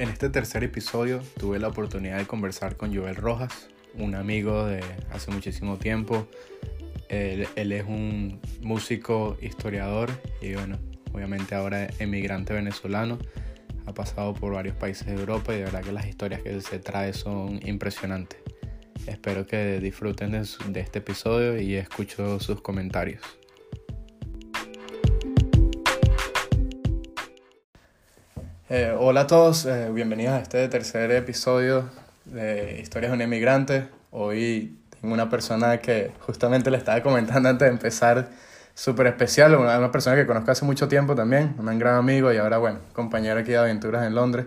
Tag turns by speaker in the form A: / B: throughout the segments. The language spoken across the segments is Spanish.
A: En este tercer episodio tuve la oportunidad de conversar con Joel Rojas, un amigo de hace muchísimo tiempo. Él, es un músico, historiador y bueno, obviamente ahora emigrante venezolano. Ha pasado por varios países de Europa y de verdad que las historias que él se trae son impresionantes. Espero que disfruten de, de este episodio y escucho sus comentarios. Eh, hola a todos, eh, bienvenidos a este tercer episodio de Historias de un Emigrante. Hoy tengo una persona que justamente le estaba comentando antes de empezar, súper especial, una, una persona que conozco hace mucho tiempo también, un gran amigo y ahora, bueno, compañero aquí de aventuras en Londres.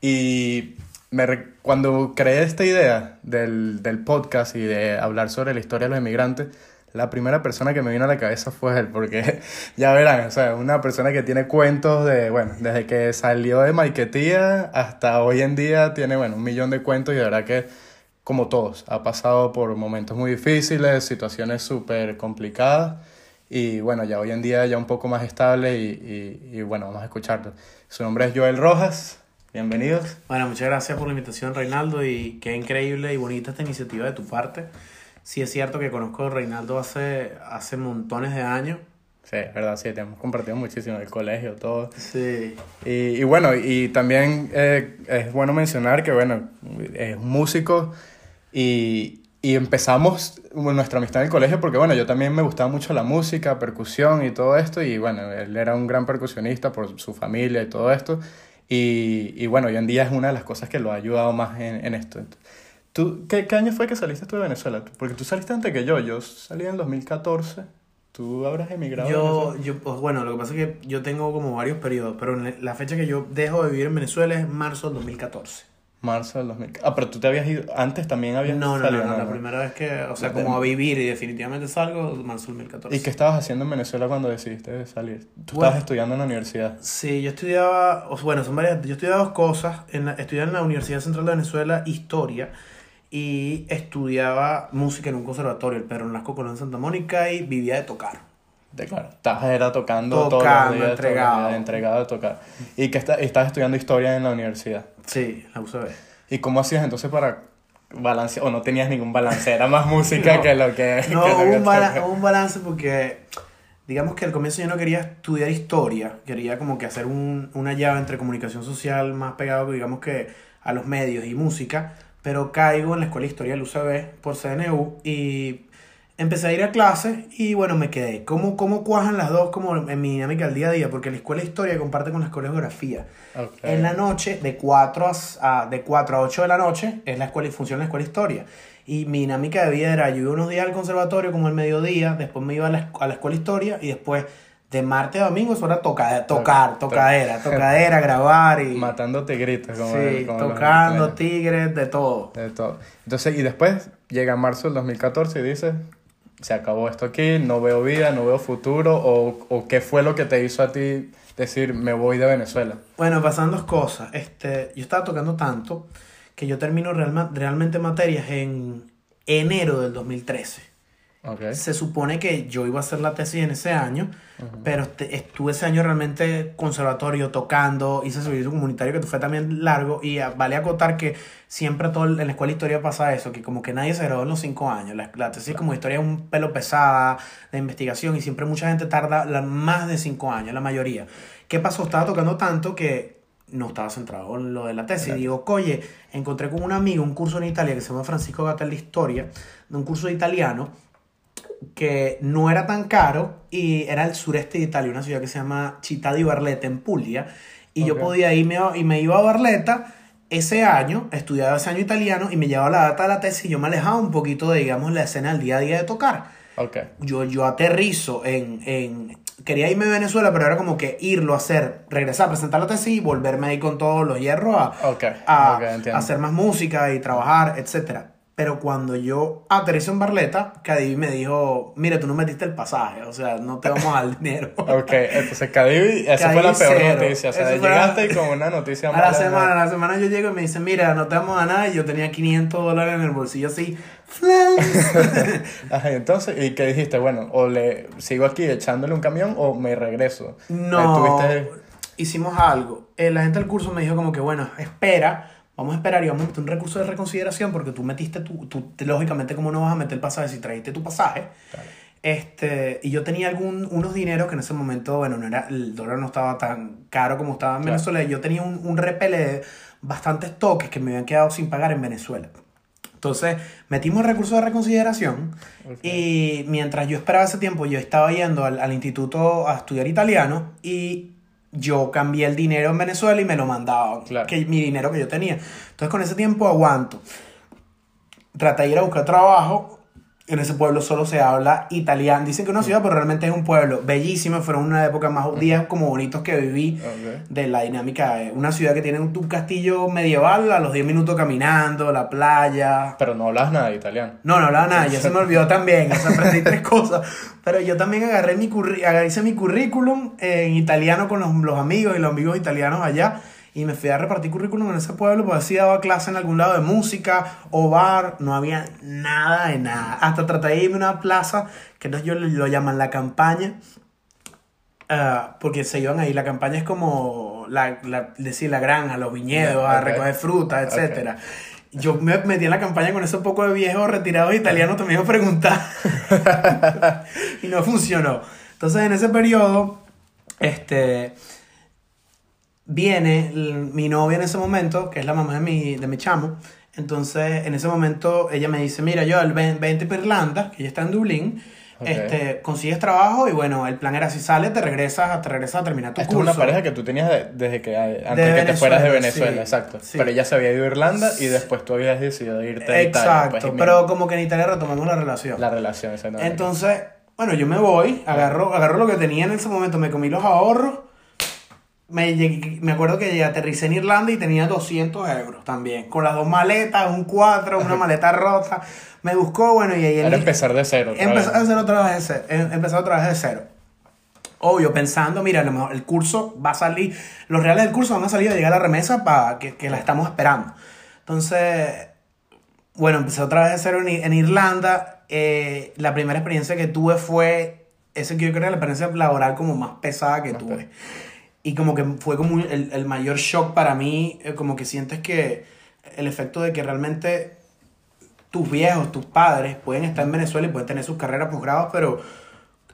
A: Y me cuando creé esta idea del, del podcast y de hablar sobre la historia de los emigrantes, la primera persona que me vino a la cabeza fue él, porque ya verán, o sea, una persona que tiene cuentos de, bueno, desde que salió de Maiquetía hasta hoy en día tiene, bueno, un millón de cuentos y de verdad que, como todos, ha pasado por momentos muy difíciles, situaciones súper complicadas y bueno, ya hoy en día ya un poco más estable y, y, y bueno, vamos a escucharlo. Su nombre es Joel Rojas, bienvenidos.
B: Bueno, muchas gracias por la invitación, Reinaldo, y qué increíble y bonita esta iniciativa de tu parte. Sí es cierto que conozco a Reinaldo hace, hace montones de años.
A: Sí, es verdad, sí, te hemos compartido muchísimo el colegio, todo.
B: Sí.
A: Y, y bueno, y también eh, es bueno mencionar que, bueno, es músico y, y empezamos nuestra amistad en el colegio porque, bueno, yo también me gustaba mucho la música, percusión y todo esto, y bueno, él era un gran percusionista por su familia y todo esto, y, y bueno, hoy en día es una de las cosas que lo ha ayudado más en, en esto. ¿Tú, qué, ¿Qué año fue que saliste tú de Venezuela? Porque tú saliste antes que yo, yo salí en el 2014, tú habrás emigrado.
B: Yo, yo, pues bueno, lo que pasa es que yo tengo como varios periodos, pero la fecha que yo dejo de vivir en Venezuela es marzo del 2014.
A: Marzo del 2014. Ah, pero tú te habías ido, antes también habías
B: No, no, no,
A: salido,
B: no, la primera vez que, o sea, como a vivir y definitivamente salgo, marzo del 2014.
A: ¿Y qué estabas haciendo en Venezuela cuando decidiste salir? Tú
B: Bueno.
A: estabas estudiando en la universidad.
B: Sí, yo estudiaba, bueno, son varias, yo estudiaba dos cosas. En la, estudiaba en la Universidad Central de Venezuela historia y estudiaba música en un conservatorio, el Pedro Nolasco Colón de Santa Mónica y vivía de tocar.
A: De claro. Estabas era tocando todos
B: Tocando,
A: los días, todos los
B: entregado.
A: entregado a tocar. ¿Y que está, estabas estudiando historia en la universidad?
B: Sí, la UCB.
A: ¿Y cómo hacías entonces para balancear? ¿O no tenías ningún balance? Era más música
B: No.
A: que lo que...
B: No,
A: que lo
B: hubo
A: que
B: un, bala- un balance porque, digamos que al comienzo yo no quería estudiar historia, quería como que hacer un, una llave entre comunicación social más pegado, digamos que a los medios y música, pero caigo en la escuela de historia del UCB por CNU y empecé a ir a clases y bueno, me quedé. ¿Cómo, cómo cuajan las dos como en mi dinámica del día a día? Porque la escuela de historia comparte con la escuela de geografía. En la noche, de 4 a, de 4 a 8 de la noche, es la escuela funciona la escuela de historia. Y mi dinámica de vida era, yo iba unos días al conservatorio como el mediodía, después me iba a la, a la escuela de historia y después de martes a domingo eso era toca- tocar,
A: Toc-
B: tocadera, tocadera, grabar y...
A: Matando tigritos. Como
B: sí,
A: como
B: tocando, tigres, de todo.
A: De todo. Entonces, y después llega marzo del 2014 y dices, se acabó esto aquí, no veo vida, no veo futuro, o, o qué fue lo que te hizo a ti decir, me voy de Venezuela.
B: Bueno, pasan dos cosas. Este, yo estaba tocando tanto que yo termino realma- realmente materias en enero del 2013.
A: Ok.
B: Se supone que yo iba a hacer la tesis en ese año, pero este- estuve ese año realmente conservatorio, tocando, hice servicio comunitario que fue también largo y vale acotar que siempre todo en la escuela de historia pasa eso, que como que nadie se graduó en los cinco años. La, la tesis como historia es un pelo pesada de investigación y siempre mucha gente tarda la- más de cinco años, la mayoría. ¿Qué pasó? Estaba tocando tanto que no estaba centrado en lo de la tesis.
A: Claro.
B: Digo, oye, encontré con un amigo un curso en Italia que se llama Francisco Gatel de Historia, de un curso de italiano que no era tan caro y era el sureste de Italia, una ciudad que se llama Città di Barletta en Puglia. Y yo podía irme y me iba a Barletta ese año, estudiaba ese año italiano y me llevaba la data de la tesis y yo me alejaba un poquito de, digamos, la escena del día a día de tocar.
A: Ok.
B: Yo, yo aterrizo en, en... Quería irme a Venezuela, pero era como que irlo a hacer, regresar a presentar la tesis y volverme ahí con todos los hierros a, a, a hacer más música y trabajar, etcétera. Pero cuando yo aterrizo en Barleta, Cadivi me dijo, mira, tú no metiste el pasaje, o sea, no te vamos a dar dinero.
A: Ok, entonces Cadivi, esa fue la peor
B: cero.
A: noticia. O sea,
B: Eso
A: llegaste
B: la-
A: y con una noticia
B: A la
A: mala.
B: semana, a la semana yo llego y me dicen, mira, no te vamos a dar nada, y yo tenía 500 dólares en el bolsillo así.
A: Ajá, entonces, ¿y qué dijiste? Bueno, o le sigo aquí echándole un camión o me regreso.
B: No.
A: Tuviste-
B: hicimos algo. Eh, la gente del curso me dijo como que, bueno, espera, vamos a esperar y vamos a meter un recurso de reconsideración porque tú metiste tu, tú, lógicamente, ¿cómo no vas a meter el pasaje si trajiste tu pasaje? Este, y yo tenía algún, unos dineros que en ese momento, bueno, no era, el dólar no estaba tan caro como estaba en Venezuela. Yo tenía un, un repele de bastantes toques que me habían quedado sin pagar en Venezuela. Entonces, metimos el recurso de reconsideración y mientras yo esperaba ese tiempo, yo estaba yendo al, al, instituto a estudiar italiano y yo cambié el dinero en Venezuela y me lo mandaban, que mi dinero que yo tenía. Entonces, con ese tiempo aguanto. Traté de ir a buscar trabajo en ese pueblo solo se habla italiano. Dicen que es una ciudad, pero realmente es un pueblo bellísimo. Fueron una época más días como bonitos que viví de la dinámica. Una ciudad que tiene un, castillo medieval a los 10 minutos caminando, la playa.
A: Pero no hablas nada de italiano.
B: No, no hablaba nada. Ya se me olvidó también. O sea, aprendí tres cosas. Pero yo también agarré mi, hice mi currículum en italiano con los, los amigos y los amigos italianos allá y me fui a repartir currículum en ese pueblo, pues así daba clase en algún lado de música o bar, no había nada de nada. Hasta traté de irme a una plaza, que ellos lo llaman la campaña, ah, porque se iban ahí. La campaña es como la, la, decir, la granja, los viñedos, a recoger frutas, etc. Yo me metí en la campaña con ese poco de viejos retirados italianos también a preguntar. y no funcionó. Entonces, en ese periodo, este viene mi novia en ese momento, que es la mamá de mi, de mi chamo. Entonces, en ese momento, ella me dice, mira, yo, el 20 para Irlanda, que ella está en Dublín, este, consigues trabajo y bueno, el plan era si sales, te regresas, te regresas a terminar tu
A: Esto curso. es una pareja que tú tenías desde que, antes de que te fueras de Venezuela, exacto. Pero ella se había ido a Irlanda y después tú habías decidido irte a
B: Italia. Pues, exacto, pero como que en Italia retomamos la relación.
A: La relación, exactamente.
B: Entonces, bueno, yo me voy, agarro, agarro lo que tenía en ese momento, me comí los ahorros me, me acuerdo que aterricé en Irlanda y tenía 200 euros también. Con las dos maletas, un 4, una maleta rota. Me buscó, bueno, y ahí...
A: Era empezar de cero.
B: Empezar a hacer otra vez de cero. Em, empezar otra vez de cero. Obvio, pensando, mira, a lo mejor el curso va a salir, los reales del curso van a salir a llegar a la remesa para que, que la estamos esperando. Entonces, bueno, empecé otra vez de cero en, en Irlanda. Eh, la primera experiencia que tuve fue, ese que yo creo que la experiencia laboral como más pesada que tuve. Y como que fue como el, el mayor shock para mí, eh, como que sientes que el efecto de que realmente tus viejos, tus padres pueden estar en Venezuela y pueden tener sus carreras posgrados, pero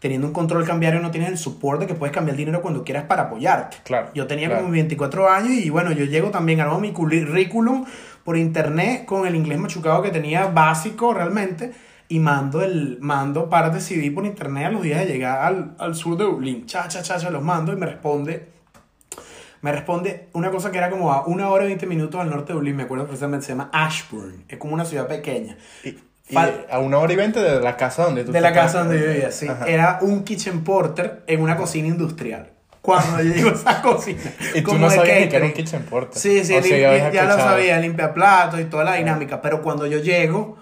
B: teniendo un control cambiario no tienes el soporte que puedes cambiar dinero cuando quieras para apoyarte.
A: Claro.
B: Yo tenía como 24 años y bueno, yo llego también, a mi currículum por internet con el inglés machucado que tenía básico realmente y mando el mando parte civil por internet a los días de llegar al, al sur de Dublín. Cha, cha, cha, cha, los mando y me responde me responde una cosa que era como a una hora y veinte minutos al norte de Dublín, me acuerdo precisamente, se llama Ashburn, es como una ciudad pequeña.
A: Y, a una hora y veinte de la casa donde tú
B: De la casa donde yo vivía, sí. Era un kitchen porter en una cocina industrial. Cuando yo digo esa cocina.
A: y tú no sabías que era un kitchen porter.
B: Sí, sí, ya, lo sabía, limpia platos y toda la dinámica. Pero cuando yo llego,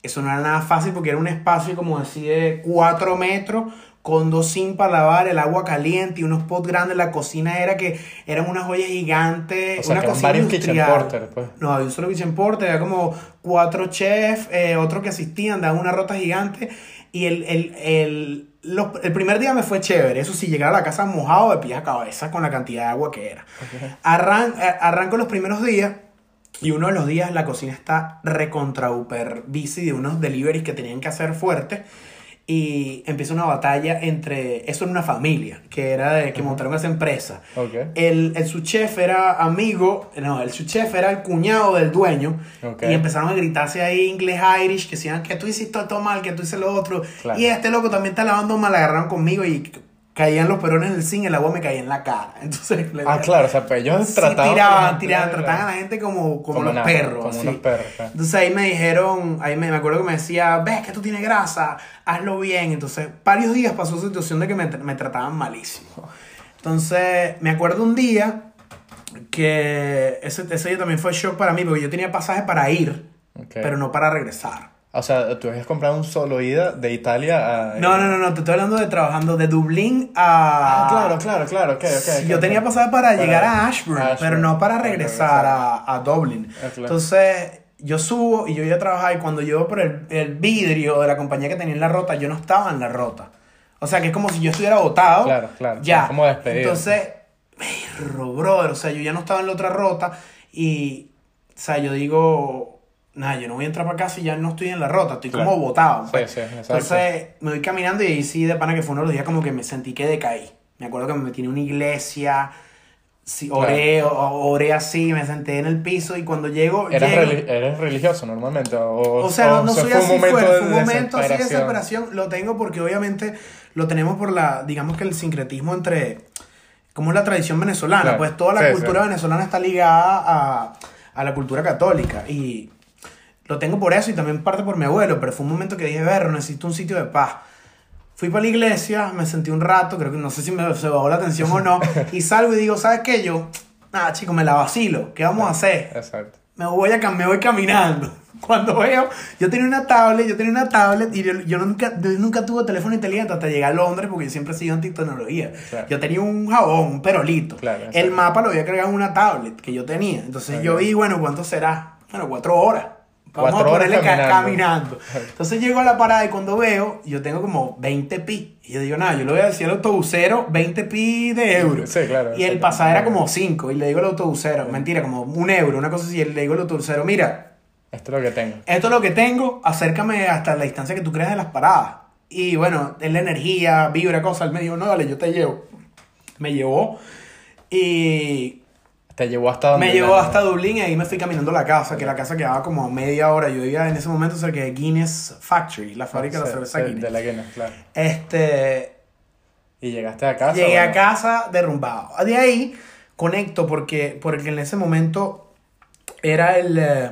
B: eso no era nada fácil porque era un espacio como así de cuatro metros con dos sim para lavar, el agua caliente y unos pots grandes. La cocina era que eran unas ollas gigantes. una cocina
A: varios kitchen porter, pues.
B: No, había un solo kitchen porter, había como cuatro chefs, eh, otros que asistían, daban una rota gigante. Y el, el, el, el, primer día me fue chévere. Eso sí, llegar a la casa mojado de pies a cabeza con la cantidad de agua que era. Arran, eh, arranco los primeros días. Y uno de los días la cocina está recontra super busy de unos deliveries que tenían que hacer fuertes y empieza una batalla entre, eso en una familia, que era de que montaron esa empresa. El, el su chef era amigo, no, el su chef era el cuñado del dueño, y empezaron a gritarse ahí inglés Irish, que decían que tú hiciste todo mal, que tú hiciste lo otro, y este loco también está lavando mal, agarraron conmigo y caían los perones del zinc, el agua me caía en la cara. Entonces,
A: ah, claro, o sea, pues ellos
B: trataban. tiraban, tiraban, trataban a la gente como, como, los perros.
A: Como unos perros.
B: Entonces ahí me dijeron, ahí me, me, acuerdo que me decía, ves que tú tienes grasa, hazlo bien. Entonces, varios días pasó esa situación de que me, me trataban malísimo. Entonces, me acuerdo un día que ese, ese día también fue shock para mí, porque yo tenía pasaje para ir, pero no para regresar.
A: O sea, tú habías comprado un solo ida de Italia a...
B: No, no, no, no, te estoy hablando de trabajando de Dublín a...
A: Ah, claro, claro, claro, ok, ok.
B: yo tenía pasado para, llegar a Ashburn, pero no para regresar, a, a, Dublin. Ah, Entonces, yo subo y yo iba a trabajar y cuando llevo por el, el, vidrio de la compañía que tenía en la rota, yo no estaba en la rota. O sea, que es como si yo estuviera botado.
A: Claro, claro.
B: Ya.
A: Como despedido.
B: Entonces perro, brother. O sea, yo ya no estaba en la otra rota y, o sea, yo digo, nada, yo no voy a entrar para casa y ya no estoy en la rota, estoy
A: Claro.
B: como botado.
A: Sí,
B: pues.
A: sí, exacto.
B: Entonces me voy caminando y ahí sí, de pana que fue uno de los días como que me sentí que decaí. Me acuerdo que me metí en una iglesia, sí, oré, o- oré así, me senté en el piso y cuando llego...
A: ¿Eras,
B: llego-
A: reli- ¿Eres religioso normalmente? O,
B: o sea, no,
A: o
B: no
A: sea,
B: soy
A: fue
B: así
A: un momento
B: fuerte,
A: de
B: fue un momento así de
A: desesperación?
B: Lo tengo porque obviamente lo tenemos por la, digamos que el sincretismo entre, como es la tradición venezolana,
A: Claro,
B: pues toda la
A: sí,
B: cultura
A: sí.
B: venezolana está ligada a, a la cultura católica y lo tengo por eso y también parte por mi abuelo, pero fue un momento que dije, ver, necesito un sitio de paz. Fui para la iglesia, me sentí un rato, creo que no sé si me se bajó la atención o no, y salgo y digo, ¿sabes qué? Yo, nada, chico, me la vacilo, ¿qué vamos a hacer?
A: Exacto.
B: me voy, a, me voy caminando. Cuando veo, yo tenía una tablet, yo tenía una tablet y yo, yo nunca, yo nunca tuve teléfono inteligente hasta llegar a Londres porque yo siempre he sido antitecnología.
A: Claro.
B: Yo tenía un jabón, un perolito.
A: Claro,
B: el
A: exacto.
B: mapa lo había cargado en una tablet que yo tenía. Entonces yo vi, bueno, ¿cuánto será? Bueno, cuatro horas. Vamos a ponerle ca-
A: caminando.
B: caminando. Entonces llego a la parada y cuando veo, yo tengo como 20 pi. Y yo digo, nada, yo le voy a decir al autobusero 20 pi de euros.
A: Sí, claro,
B: Y el pasaje era como 5. Y le digo al autobusero, mentira, como un euro, una cosa así. Y le digo al autobusero, mira,
A: Esto es lo que tengo.
B: esto es lo que tengo, acércame hasta la distancia que tú creas de las paradas. Y bueno, es la energía, vibra, cosa. Él me dijo, no, dale, yo te llevo. Me llevó y
A: Te llevó hasta
B: me llevó hasta Dublín y ahí me fui caminando a la casa, que la casa quedaba como a media hora. Yo vivía en ese momento cerca de Guinness Factory, la fábrica de la cerveza
A: sí,
B: Guinness.
A: De la Guinness, claro.
B: Este,
A: Y llegaste a casa.
B: Llegué a
A: bueno,
B: casa derrumbado. De ahí conecto porque, porque en ese momento era el, eh,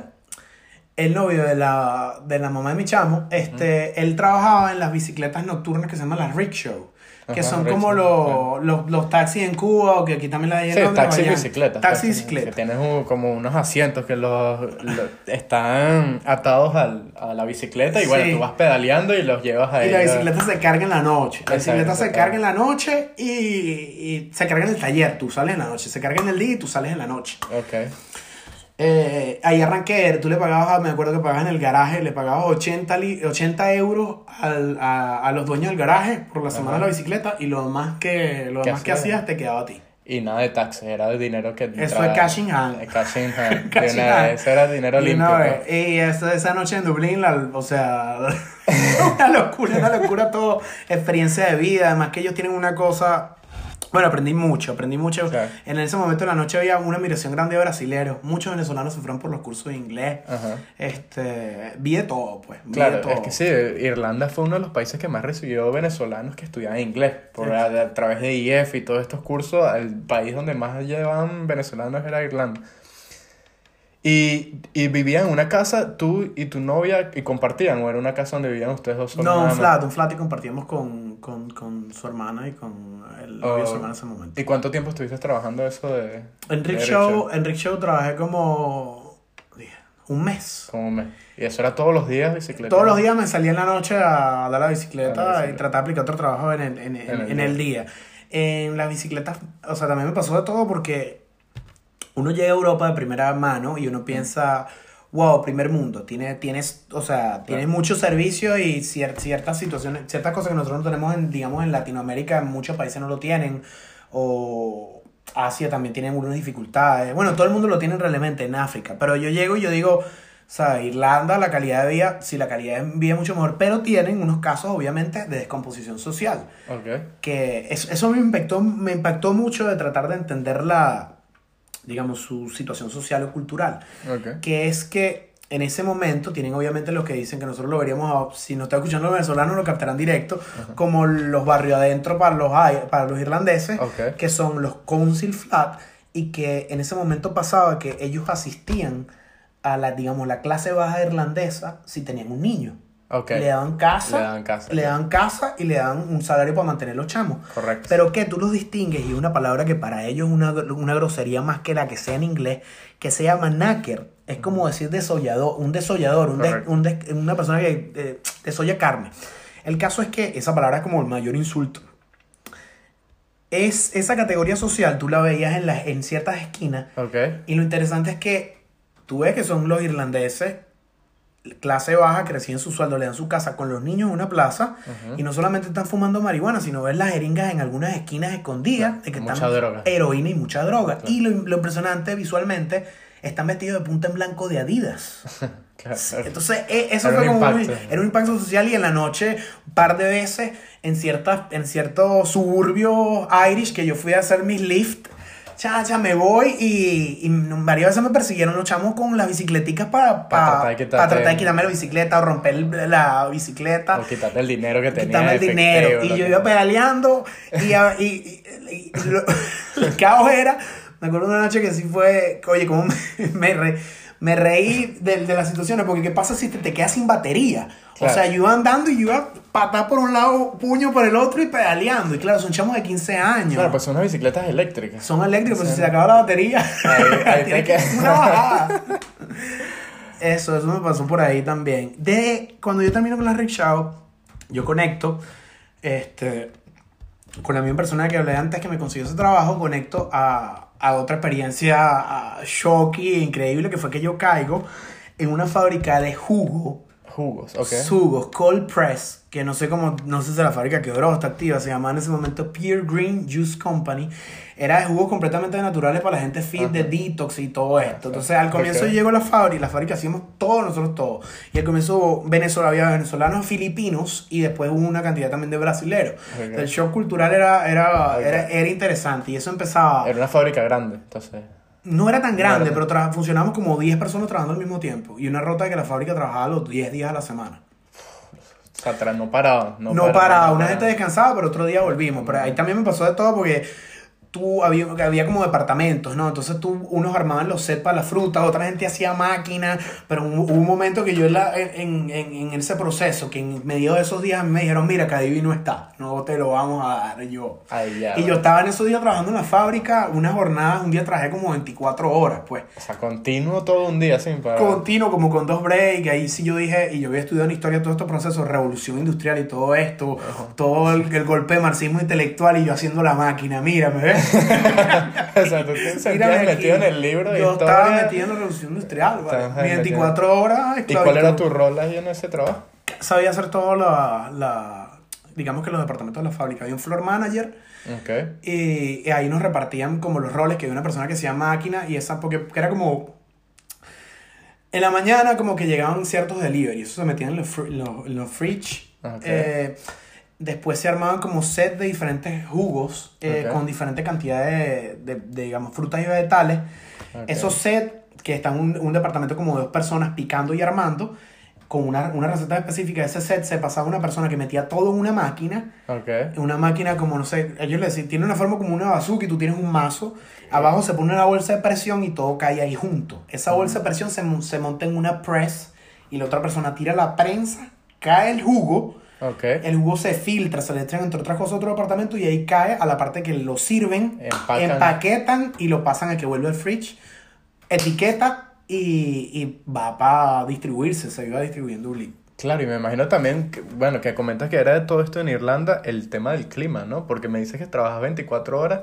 B: el novio de la, de la mamá de mi chamo. Este, Él trabajaba en las bicicletas nocturnas que se llaman las rickshaw. Que
A: Ajá,
B: son como los, los, los taxis en Cuba o que aquí también la hay en
A: Sí,
B: Londres,
A: taxi y bicicleta.
B: Taxi y
A: Que
B: bicicleta.
A: tienes un- como unos asientos que los, los- están atados al- a la bicicleta y bueno, tú vas pedaleando y los llevas ahí.
B: Y la bicicleta se carga en la noche. La bicicleta se carga en la noche y, y se carga en el taller. Tú sales en la noche. Se carga en el día y tú sales en la noche.
A: Ok.
B: Eh, ahí arranqué, tú le pagabas, me acuerdo que pagabas en el garaje, le pagabas 80, li- 80 euros al- a, a los dueños del garaje por la semana
A: Ajá.
B: de la bicicleta y lo demás que, lo
A: ¿Qué
B: demás que
A: hacías?
B: te quedaba a ti.
A: Y nada de taxes, era de dinero que
B: Eso es cash in hand.
A: Eh, Cash in hand.
B: Cash
A: De
B: in
A: una-
B: hand.
A: Eso era dinero
B: Y
A: limpio.
B: una
A: pues.
B: vez- Y esa, esa noche en Dublín, la- o sea, una locura, una locura todo, experiencia de vida, además que ellos tienen una cosa, bueno, aprendí mucho, aprendí mucho.
A: Claro.
B: En ese momento de la noche había una admiración grande de brasileros, muchos venezolanos se fueron por los cursos de inglés,
A: Ajá.
B: este, vi de todo, pues, vi de
A: Claro,
B: todo.
A: es que sí, Irlanda fue uno de los países que más recibió venezolanos que estudiaban inglés. Por a, a través de IEF y todos estos cursos, el país donde más llevaban venezolanos era Irlanda. Y, y vivían en una casa, tú y tu novia, y compartían, o era una casa donde vivían ustedes dos solos.
B: No, un flat, un flat y compartíamos con, con, con su hermana y con el novio de su
A: Oh.
B: hermana en ese momento.
A: ¿Y cuánto tiempo estuviste trabajando eso de...?
B: En
A: de
B: Rickshaw, en Rickshaw trabajé como un mes.
A: Como un mes. Y eso era todos los días bicicleta.
B: Todos los días me salía en la noche a dar la bicicleta,
A: la bicicleta.
B: y tratar de aplicar otro trabajo en el, en, en-
A: En el
B: en el día. En las bicicletas, o sea, también me pasó de todo porque uno llega a Europa de primera mano y uno piensa, wow, primer mundo, tiene, tienes, o sea, tienes muchos servicios y cier- ciertas situaciones, ciertas cosas que nosotros no tenemos, en, digamos, en Latinoamérica, en muchos países no lo tienen, o Asia también tienen algunas dificultades. Bueno, todo el mundo lo tiene realmente en África, pero yo llego y yo digo, o sea, Irlanda, la calidad de vida, sí, la calidad de vida es mucho mejor, pero tienen unos casos, obviamente, de descomposición social
A: Ok.
B: que es- eso me impactó, me impactó mucho de tratar de entender la, digamos, su situación social o cultural, que es que en ese momento tienen obviamente lo que dicen que nosotros lo veríamos, si no está escuchando los venezolanos lo captarán directo, como los barrios adentro para los, para los irlandeses, que son los council flat, y que en ese momento pasaba que ellos asistían a la, digamos, la clase baja irlandesa si tenían un niño.
A: Ok.
B: Le daban casa,
A: Le daban casa.
B: le daban casa y le dan un salario para mantener los chamos.
A: Correcto.
B: Pero que tú los distingues y una palabra que para ellos es una, una grosería más que la que sea en inglés, que se llama knacker. Es como decir desollador, un desollador, un des- un des- una persona que eh, desolla carne. El caso es que esa palabra es como el mayor insulto. Es, esa categoría social tú la veías en, las en ciertas esquinas
A: Ok.
B: y lo interesante es que tú ves que son los irlandeses clase baja que reciben su sueldo, le dan su casa con los niños en una plaza y no solamente están fumando marihuana, sino ven las jeringas en algunas esquinas escondidas de que
A: mucha
B: están
A: droga.
B: heroína y mucha droga. Y lo, lo impresionante visualmente, están vestidos de punta en blanco de Adidas.
A: Claro.
B: Entonces, e- eso
A: Era
B: fue
A: un
B: como un,
A: impacto.
B: era un impacto social y en la noche, un par de veces, en, ciertas, en ciertos suburbios Irish que yo fui a hacer mis lift, chacha, me voy y, y varias veces me persiguieron los chamos con las bicicleticas para
A: Pa tratar de
B: para
A: quitarte-
B: tratar de quitarme la bicicleta o romper la bicicleta.
A: O quitarte el dinero que tenía.
B: Quitarme el dinero. Y yo iba pedaleando y, y, y- y- y lo- el caos era, me acuerdo una noche que sí fue, oye, como me, me, re- me reí de, de las situaciones, porque ¿qué pasa si te, te quedas sin batería?
A: Claro.
B: O sea, yo iba andando y yo iba patar por un lado, puño por el otro y pedaleando. Y claro, son chamos de 15 años.
A: Claro, pues son unas bicicletas eléctricas.
B: Son eléctricos, pero si se acaba la batería,
A: Ahí- ahí
B: que
A: queda.
B: una bajada. Eso, eso me pasó por ahí también. De cuando yo termino con la rickshaw, yo conecto este, con la misma persona que hablé antes que me consiguió ese trabajo, conecto a, a otra experiencia a, shocking e increíble que fue que yo caigo en una fábrica de jugo
A: Jugos, ok.
B: Jugos, Cold Press, que no sé cómo, no sé si la fábrica quedó o está activa, se llamaba en ese momento Pure Green Juice Company. Era de jugos completamente naturales para la gente fit, de detox y todo esto. Entonces, al comienzo llegó la fábrica, la fábrica hacíamos todos nosotros todos. Y al comienzo Venezuela, había venezolanos, filipinos y después hubo una cantidad también de brasileros. El shock cultural era, era, era, era interesante y eso empezaba...
A: Era una fábrica grande, entonces.
B: No era tan grande,
A: era-
B: pero funcionamos como 10 personas trabajando al mismo tiempo. Y una rota de que la fábrica trabajaba los 10 días a la semana.
A: O sea, no paraba. No,
B: No, paraba, una gente descansaba, pero otro día volvimos. Pero ahí también me pasó de todo porque tú había, había como departamentos, ¿no? Entonces tú, unos armaban los sets para la fruta, otra gente hacía máquinas, pero hubo hubo un momento que yo en, la- en, en, en ese proceso, que en medio de esos días me dijeron, mira, Cadivi no está, no te lo vamos a dar yo.
A: Ay, ya.
B: Y yo estaba en esos días trabajando en la fábrica, unas jornadas, un día trabajé como 24 horas, pues.
A: O sea, continuo todo un día sin parar.
B: Continuo, como con dos breaks, ahí sí yo dije, y yo había estudiado en historia todos estos procesos, revolución industrial y todo esto, todo el, el golpe de marxismo intelectual y yo haciendo la máquina, mírame, ¿ves?
A: o sea, tú te sentías metido en el libro de
B: Yo
A: historia.
B: estaba metido en la revolución industrial, ¿vale?
A: Estabas ahí
B: 24 horas,
A: ¿Y cuál era tu rol ahí en ese trabajo?
B: Sabía hacer todo la, la, digamos que los departamentos de la fábrica. Había un floor manager
A: Ok.
B: y, y ahí nos repartían como los roles, que había una persona que hacía máquina y esa, porque era como... En la mañana como que llegaban ciertos deliveries, eso se metían en los, los, los fridge.
A: Ok.
B: Eh, después se armaban como set de diferentes jugos eh, con diferentes cantidades de, de- de, digamos, frutas y vegetales. Esos sets que están un, un departamento como de dos personas picando y armando, con una, una receta específica de ese set, se pasaba una persona que metía todo en una máquina
A: Ok.
B: una máquina como, no sé, ellos le decían, tiene una forma como una bazooka y tú tienes un mazo, abajo se pone una bolsa de presión y todo cae ahí junto. Esa bolsa de presión se, se monta en una press y la otra persona tira la prensa, cae el jugo, El jugo se filtra, se le echan entre otras cosas a otro departamento y ahí cae a la parte que lo sirven,
A: Empacan.
B: empaquetan y lo pasan a que vuelve al fridge, etiqueta y, y va para distribuirse, se iba distribuyendo un.
A: Claro, y me imagino también, que, bueno, que comentas que era de todo esto en Irlanda, el tema del clima, ¿no? Porque me dices que trabajas 24 horas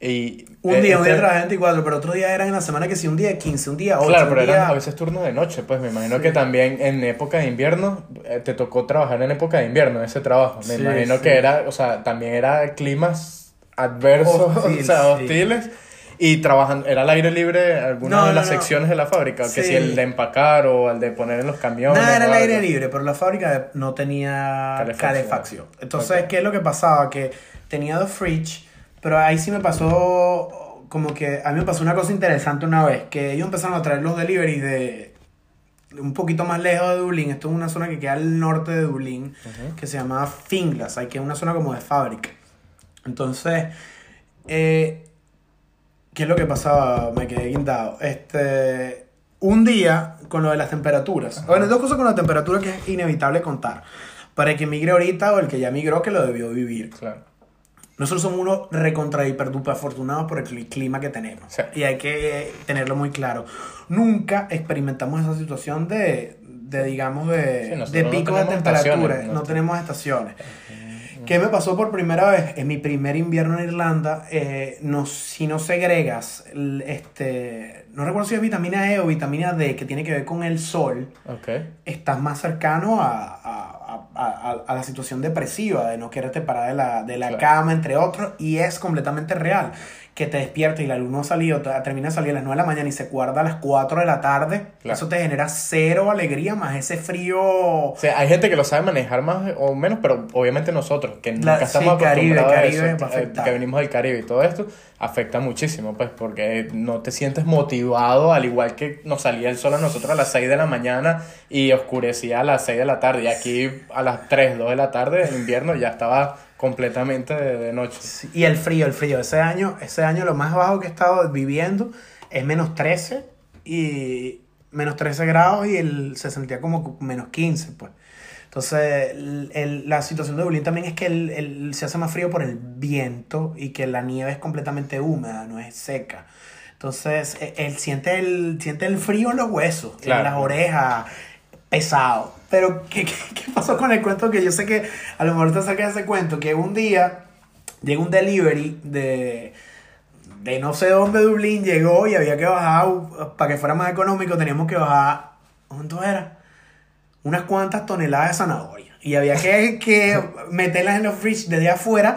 A: y...
B: Un
A: eh,
B: día, un día
A: este-
B: trabajé 24, pero otro día eran en la semana que sí, un día 15, un día 8,
A: Claro,
B: un
A: pero
B: día...
A: eran a veces turnos de noche, pues me imagino
B: Sí.
A: que también en época de invierno eh, te tocó trabajar en época de invierno, ese trabajo. Me
B: Sí,
A: imagino
B: sí.
A: que era, o sea, también era climas adversos,
B: Hostil,
A: o sea, hostiles. Y trabajan, era al aire libre algunas
B: No,
A: de
B: no,
A: las
B: no.
A: secciones de la fábrica, que si el de empacar o el de poner en los camiones.
B: Nada era al aire libre, pero la fábrica no tenía
A: Calefacción.
B: calefacción. Entonces,
A: Ok.
B: ¿qué es lo que pasaba? Que tenía dos fridge, pero ahí sí me pasó como que a mí me pasó una cosa interesante una vez, que ellos empezaron a traer los deliveries de un poquito más lejos de Dublín. Esto es una zona que queda al norte de Dublín, que se llama Finglas, hay que es una zona como de fábrica. Entonces, eh, ¿qué es lo que pasaba? Me quedé guindado. Este, un día con lo de las temperaturas. Bueno, dos cosas con la temperatura que es inevitable contar. Para el que migre ahorita o el que ya migró que lo debió vivir.
A: Claro.
B: Nosotros somos unos recontra hiper duper afortunados por el cli- clima que tenemos.
A: Sí.
B: Y hay que tenerlo muy claro. Nunca experimentamos esa situación de, de digamos,
A: Sí,
B: de,
A: nosotros
B: de
A: no
B: pico de temperatura. No
A: ¿no?
B: tenemos estaciones. ¿Qué me pasó por primera vez? En mi primer invierno en Irlanda, eh, no, si no segregas, este, no recuerdo si es vitamina E o vitamina D, que tiene que ver con el sol,
A: Ok.
B: estás más cercano a, a, a, a, a la situación depresiva, de no quererte parar de la, de la
A: Claro.
B: cama, entre otros, y es completamente real. Que te despiertes y la luz no ha salido, te- termina de salir a las 9 de la mañana y se guarda a las 4 de la tarde,
A: Claro.
B: eso te genera cero alegría, más ese frío...
A: O sea, hay gente que lo sabe manejar más o menos, pero obviamente nosotros, que nunca estamos acostumbrados
B: Caribe
A: a eso, que-
B: afectar.
A: que venimos del Caribe y todo esto, afecta muchísimo, pues, porque no te sientes motivado, al igual que nos salía el sol a nosotros a las 6 de la mañana y oscurecía a las 6 de la tarde, y aquí a las 3, 2 de la tarde, en invierno, ya estaba completamente de, de noche.
B: Sí, Y el frío, el frío. Ese año, ese año lo más bajo que he estado viviendo es menos 13 y menos 13 grados y el, se sentía como menos 15, pues. Entonces, el- el- la situación de Dublín también es que el, el- se hace más frío por el viento y que la nieve es completamente húmeda, no es seca. Entonces, e- él siente el, siente el frío en los huesos,
A: Claro.
B: en las orejas, pesado. Pero, ¿qué, qué, qué pasó con el cuento? Que yo sé que a lo mejor te sacas ese cuento, que un día llega un delivery de, de no sé dónde Dublín, llegó y había que bajar, para que fuera más económico, teníamos que bajar, ¿cuánto era? Unas cuantas toneladas de zanahoria. Y había que, que meterlas en los fridge desde afuera.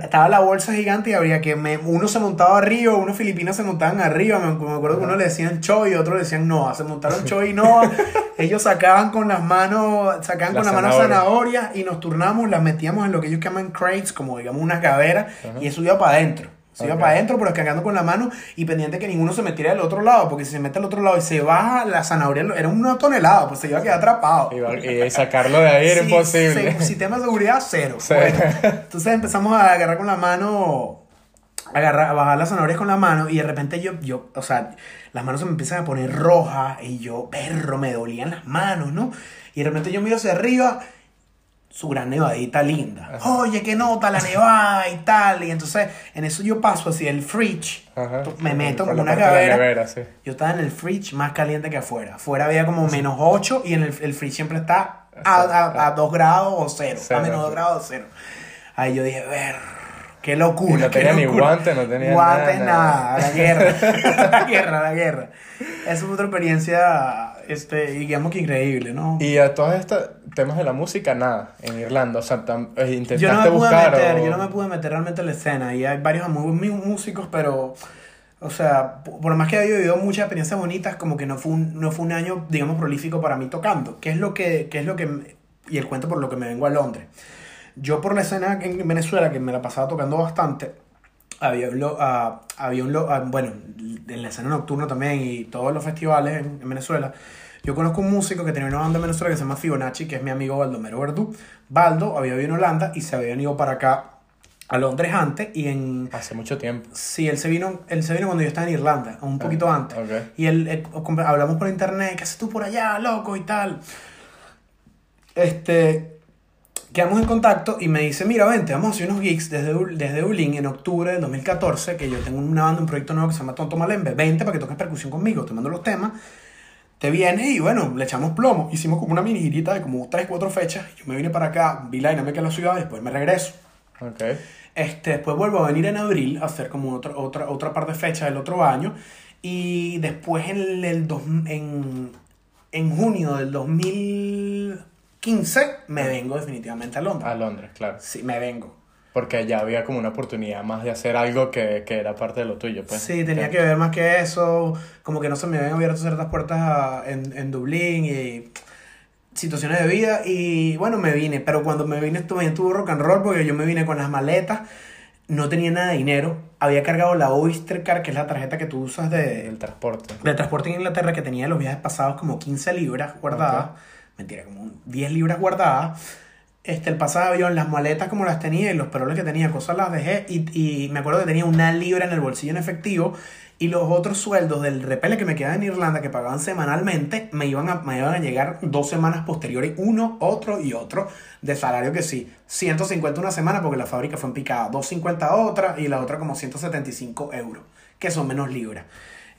B: Estaba la bolsa gigante y habría que me, uno se montaba arriba, unos filipinos se montaban arriba. Me, me acuerdo que uno le decían Choi y otro le decían Noah. Se montaron Choi y Noah. Ellos sacaban con las manos, sacaban
A: La
B: con las manos
A: zanahoria.
B: zanahorias y nos turnamos, las metíamos en lo que ellos llaman crates, como digamos unas gaveras, y eso iba para adentro. Se iba para adentro, pero cargando con la mano y pendiente que ninguno se metiera del otro lado, porque si se mete al otro lado y se baja la zanahoria, era una tonelada, pues se iba a quedar atrapado.
A: Y, y sacarlo de ahí era
B: Sí,
A: imposible.
B: se- sistema de seguridad cero.
A: Sí.
B: Bueno, entonces empezamos a agarrar con la mano, agarrar, a bajar las zanahorias con la mano y de repente yo, yo, o sea, las manos se me empiezan a poner rojas y yo, perro, me dolían las manos, ¿no? Y de repente yo miro hacia arriba, su gran nevadita linda.
A: Ajá.
B: Oye, qué nota la nevada y tal. Y entonces en eso yo paso hacia el fridge,
A: Ajá.
B: me meto como una gavera.
A: nevera, sí.
B: Yo estaba en el fridge más caliente que afuera. Afuera había como menos 8 y en el, el fridge siempre está a, a, a 2 grados o 0.
A: Cero.
B: A menos 2 grados o 0. Ahí yo dije, ver, qué locura.
A: Y no tenía ni
B: locura".
A: guante, no tenía
B: Guantes,
A: nada,
B: nada.
A: nada.
B: La guerra. la guerra, la guerra. Esa fue otra experiencia, este, digamos que increíble, ¿no?
A: Y a todos estos temas de la música, nada, en Irlanda. O sea, tam- eh, intentaste
B: Yo no me pude meter,
A: o-
B: yo no me pude meter realmente en la escena. Y hay varios muy, músicos, pero, o sea, por más que haya vivido muchas experiencias bonitas, como que no fue un, no fue un año, digamos, prolífico para mí tocando. ¿Qué es lo que, qué es lo que, me- y el cuento por lo que me vengo a Londres? Yo por la escena en Venezuela, que me la pasaba tocando bastante, había, un lo- ah, había un, lo- ah, bueno, en la escena nocturna también y todos los festivales en, en Venezuela. Yo conozco un músico que tenía una banda en Venezuela que se llama Fibonacci, que es mi amigo Baldomero Verdú. Baldo había vivido en Holanda y se había venido para acá a Londres antes y en...
A: Hace mucho tiempo.
B: Sí, él se vino, él se vino cuando yo estaba en Irlanda, un poquito
A: Ah,
B: antes.
A: ok.
B: Y él, hablamos por internet, ¿qué haces tú por allá, loco? Y tal. Este, quedamos en contacto y me dice, mira, vente, vamos a hacer unos gigs desde, desde Dublín en octubre del 2014, que yo tengo una banda, un proyecto nuevo que se llama Tonto Malembe. Vente para que toques percusión conmigo, te mando los temas. Te vienes y bueno, le echamos plomo. Hicimos como una mini girita de como 3, 4 fechas. Yo me vine para acá, vi la dinámica de la ciudad, después me regreso. Este, después vuelvo a venir en abril a hacer como otra, otra, otra par de fechas del otro año. Y después en, el dos, en, en junio del 2015 me vengo definitivamente a Londres.
A: A Londres, claro.
B: Sí, me vengo.
A: Porque ya había como una oportunidad más de hacer algo que, que era parte de lo tuyo, pues.
B: sí, tenía que ver más que eso. Como que no se me habían abierto ciertas puertas a- en, en Dublín y situaciones de vida. Y bueno, me vine. Pero cuando me vine también tuvo rock and roll porque yo me vine con las maletas. No tenía nada de dinero. Había cargado la Oyster Card, que es la tarjeta que tú usas de,
A: El transporte.
B: de transporte en Inglaterra que tenía de los viajes pasados como 15 libras guardadas. Mentira, como 10 libras guardadas. Este, el pasaje de avión, las maletas como las tenía y los peroles que tenía, cosas las dejé. Y, y me acuerdo que tenía una libra en el bolsillo en efectivo. Y los otros sueldos del repele que me quedaba en Irlanda, que pagaban semanalmente, me iban a, me iban a llegar dos semanas posteriores, uno, otro y otro, de salario que sí. 150 una semana porque la fábrica fue en picada, 250 otra y la otra como 175 euros, que son menos libras.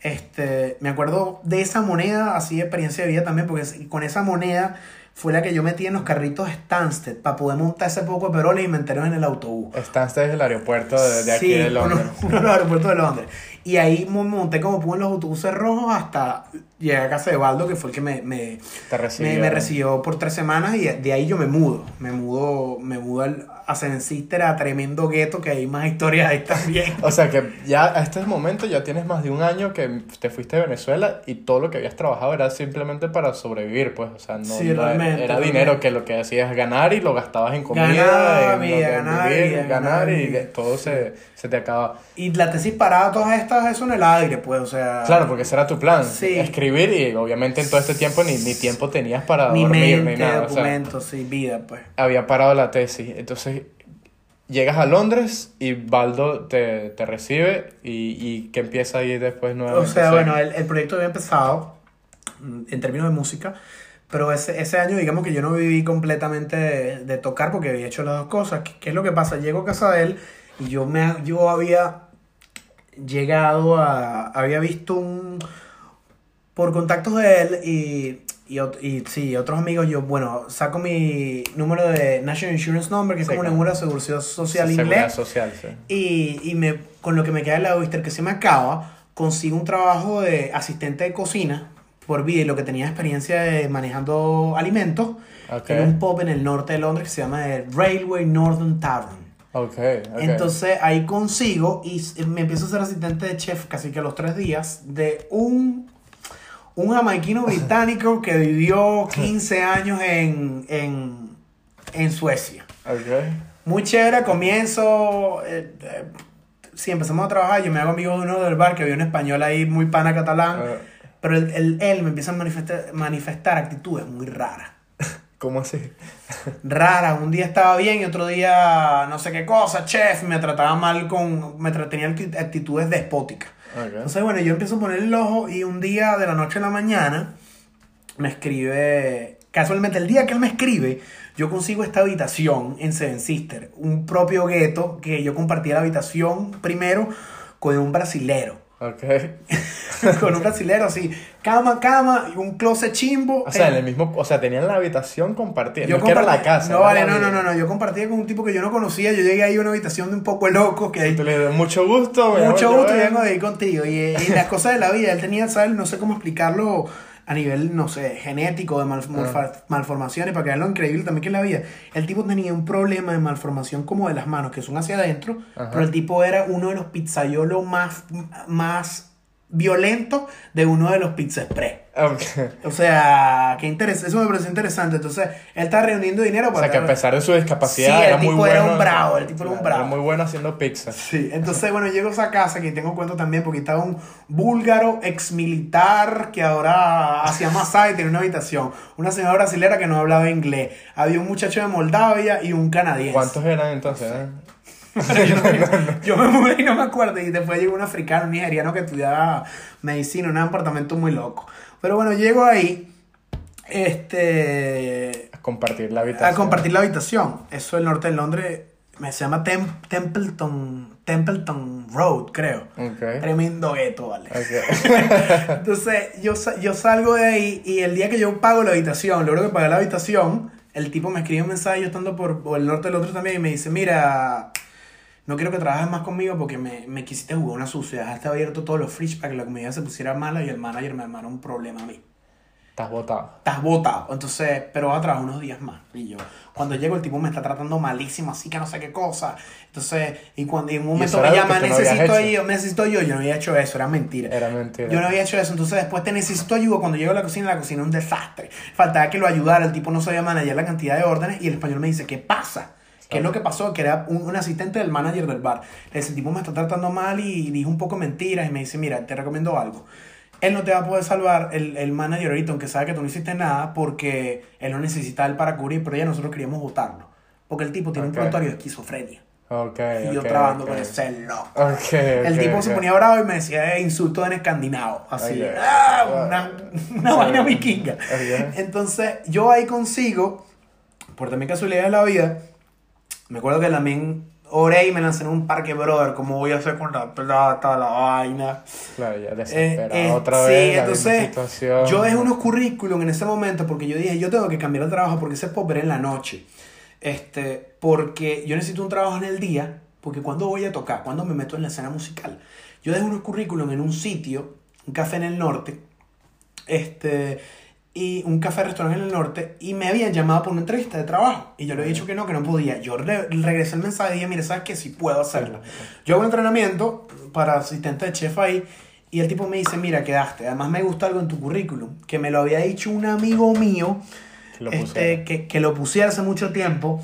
B: Este, me acuerdo de esa moneda, así de experiencia de vida también, porque con esa moneda fue la que yo metí en los carritos Stansted para poder montar ese poco de peroles y meterlos en el autobús.
A: Stansted es el aeropuerto de, de aquí
B: Sí,
A: de Londres.
B: Uno, uno de los aeropuertos de Londres. Y ahí me monté como pude en los autobuses rojos hasta llegar a casa de Baldo, que fue el que me, me, me, me recibió por tres semanas y de ahí yo me mudo. Me mudo, me mudo al, a Seven Sister, a tremendo gueto, que hay más historias ahí también.
A: O sea que ya a este momento ya tienes más de un año que te fuiste de Venezuela y todo lo que habías trabajado era simplemente para sobrevivir, pues. O sea, no,
B: Sí,
A: era- era dinero que lo que hacías ganar y lo gastabas en comida,
B: Ganar,
A: en
B: vida, ganar,
A: vivir,
B: vida,
A: ganar
B: ganar,
A: y
B: vida.
A: todo se, se te acaba.
B: Y la tesis parada, todas estas, eso en el aire, pues, o sea.
A: Claro, porque ese era tu plan,
B: Sí.
A: escribir y obviamente en todo este tiempo ni, ni tiempo tenías para
B: Ni
A: dormir
B: mente,
A: ni nada. o sea,
B: documentos, sí, vida, pues.
A: había parado la tesis. Entonces llegas a Londres y Baldo te, te recibe y, y que empieza ahí después
B: O
A: nuevamente.
B: sea, bueno, el, el proyecto había empezado mm, en términos de música, pero ese, ese año, digamos que yo no viví completamente de, de tocar porque había hecho las dos cosas. ¿Qué, qué es lo que pasa? Llego a casa de él y yo, me, yo había llegado a. Había visto un. Por contactos de él y. Y, y sí, otros amigos, yo, bueno, saco mi número de National Insurance Number, que es
A: Sí,
B: como un
A: claro.
B: número de seguridad social
A: Seguridad
B: inglés.
A: social, sí.
B: Y, y me, con lo que me queda de la Oyster que se me acaba, consigo un trabajo de asistente de cocina por vida y lo que tenía experiencia de manejando alimentos en un pub en el norte de Londres que se llama el Railway Northern Tavern.
A: Ok, ok.
B: Entonces ahí consigo y me empiezo a ser asistente de chef casi que a los tres días de un, un jamaiquino británico que vivió 15 años en, en, en Suecia.
A: Ok.
B: Muy chévere, comienzo. eh, eh, sí, empezamos a trabajar. Yo me hago amigo de uno del bar que había un español ahí muy pana catalán.
A: Ah,
B: Pero él, él, él me empieza a manifestar, manifestar actitudes muy raras.
A: ¿Cómo así?
B: Raras. Un día estaba bien y otro día no sé qué cosa, chef. Me trataba mal con. Me tenía acti- actitudes despóticas. Entonces, bueno, yo empiezo a poner el ojo y un día de la noche a la mañana me escribe. Casualmente, el día que él me escribe, yo consigo esta habitación en Seven Sister, un propio gueto que yo compartía la habitación primero con un brasilero.
A: Ok.
B: con un brasilero así, cama, cama y un closet chimbo.
A: O sea, en el mismo, o sea, tenían la habitación compartida.
B: yo
A: no era la casa.
B: No, vale, no, no, no, no. Yo compartía con un tipo que yo no conocía. Yo llegué ahí a una habitación de un poco loco que
A: Tú le mucho gusto.
B: Mucho gusto,
A: Joel".
B: vengo de ir contigo. Y, y las cosas de la vida, él tenía, ¿sabes? No sé cómo explicarlo a nivel, no sé, genético, de mal- malformaciones, para que vean lo increíble también que es la vida. El tipo tenía un problema de malformación como de las manos, que son hacia adentro,
A: Ajá.
B: pero el tipo era uno de los pizzaiolos más, más violentos de uno de los Pizza Express. O sea, qué interés, eso me pareció interesante. Entonces, él está reuniendo dinero
A: O
B: para...
A: sea, que a pesar de su discapacidad,
B: Sí, el
A: era muy
B: tipo
A: bueno.
B: era un bravo, el tipo era un bravo.
A: muy bueno haciendo pizza.
B: Sí, entonces, bueno, llego a esa casa que tengo cuento también porque estaba un búlgaro ex militar que ahora hacía masaje y tenía una habitación. Una señora brasilera que no hablaba inglés. Había un muchacho de Moldavia y un canadiense.
A: ¿Cuántos eran entonces? eh?
B: yo, no- yo me mudé y no me acuerdo. Y después llegó un africano, un nigeriano que estudiaba medicina un apartamento muy loco. Pero bueno, llego ahí. Este.
A: A compartir la habitación.
B: A compartir la habitación. Eso el norte de Londres. Me se llama Tem- Templeton. Templeton Road, creo.
A: Ok.
B: Tremendo gueto, ¿vale? Entonces, yo, yo salgo de ahí y el día que yo pago la habitación, logro que pagué la habitación, el tipo me escribe un mensaje, yo estando por, por el norte del otro también, y me dice, mira, no quiero que trabajes más conmigo porque me, me quisiste jugar una sucia, dejaste abierto todos los fridge para que la comida se pusiera mala y el manager me armara un problema a mí.
A: Estás botado.
B: Estás botado, entonces, pero vas a trabajar unos días más. Y yo, cuando llego, el tipo me está tratando malísimo, así que no sé qué cosa. Entonces, y cuando y en un momento me llama, necesito yo, necesito yo, yo no había hecho eso, era mentira.
A: Era mentira.
B: Yo no había hecho eso, entonces después te necesito ayuda. Cuando llego a la cocina, la cocina es un desastre. Faltaba que lo ayudara, el tipo no sabía manejar la cantidad de órdenes y el español me dice, ¿qué pasa? ¿Qué es lo que pasó? Que era un, un asistente del manager del bar. Le dice, tipo me está tratando mal y dijo un poco mentiras y me dice, mira, te recomiendo algo. Él no te va a poder salvar el, el manager ahorita, aunque sabe que tú no hiciste nada, porque él no necesita él para cubrir, pero ya nosotros queríamos votarlo. Porque el tipo tiene
A: Ok.
B: un prontuario de esquizofrenia.
A: Ok.
B: Y yo
A: ok,
B: trabajando con ese loco. El tipo se ponía bravo y me decía eh, insultos en escandinavo. Así.
A: Ok.
B: ¡ah! una una vaina vikinga. Entonces, yo ahí consigo, por también casualidad de la vida, me acuerdo que también oré y me lancé en un parque, brother. ¿Cómo voy a hacer con la plata, la vaina?
A: Claro, ya
B: Eh,
A: desesperado
B: eh,
A: otra
B: sí,
A: vez. misma
B: entonces
A: situación.
B: yo dejé unos currículum en ese momento porque yo dije, yo tengo que cambiar el trabajo porque ese es ver en la noche. Este, porque yo necesito un trabajo en el día, porque cuando voy a tocar, cuando me meto en la escena musical. Yo dejé unos currículum en un sitio, un café en el norte, este, y un café restaurante en el norte, y me habían llamado por una entrevista de trabajo. Y yo le he dicho que no, que no podía. Yo re- regresé el mensaje y dije, mire, ¿sabes qué? Sí puedo hacerla. Yo hago un entrenamiento para asistente de chef ahí, y el tipo me dice, mira, quedaste. Además me gusta algo en tu currículum, que me lo había dicho un amigo mío,
A: Que lo
B: este, que, que lo pusiera hace mucho tiempo,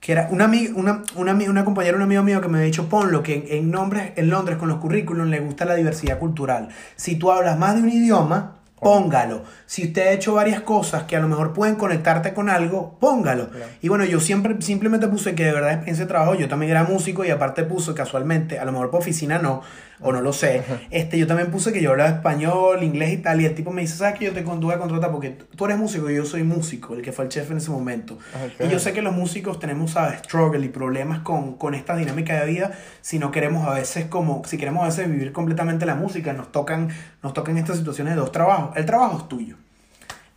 B: que era una, una, una, una compañera, un amigo mío que me había dicho, ponlo, que en, en, nombres, en Londres con los currículums le gusta la diversidad cultural. Si tú hablas más de un idioma, póngalo. Si usted ha hecho varias cosas que a lo mejor pueden conectarte con algo, póngalo.
A: Claro.
B: Y bueno, yo siempre simplemente puse que de verdad experiencia de trabajo, yo también era músico y aparte puse casualmente, a lo mejor por oficina no, o no lo sé, este, yo también puse que yo hablaba español, inglés y tal, y el tipo me dice, ¿sabes que yo te conduga a contratar? Porque tú eres músico y yo soy músico, el que fue el chef en ese momento.
A: Ok.
B: Y yo sé que los músicos tenemos, ¿sabes? Struggle y problemas con, con esta dinámica de vida si no queremos a veces como, si queremos a veces vivir completamente la música, nos tocan, nos tocan estas situaciones de dos trabajos. El trabajo es tuyo.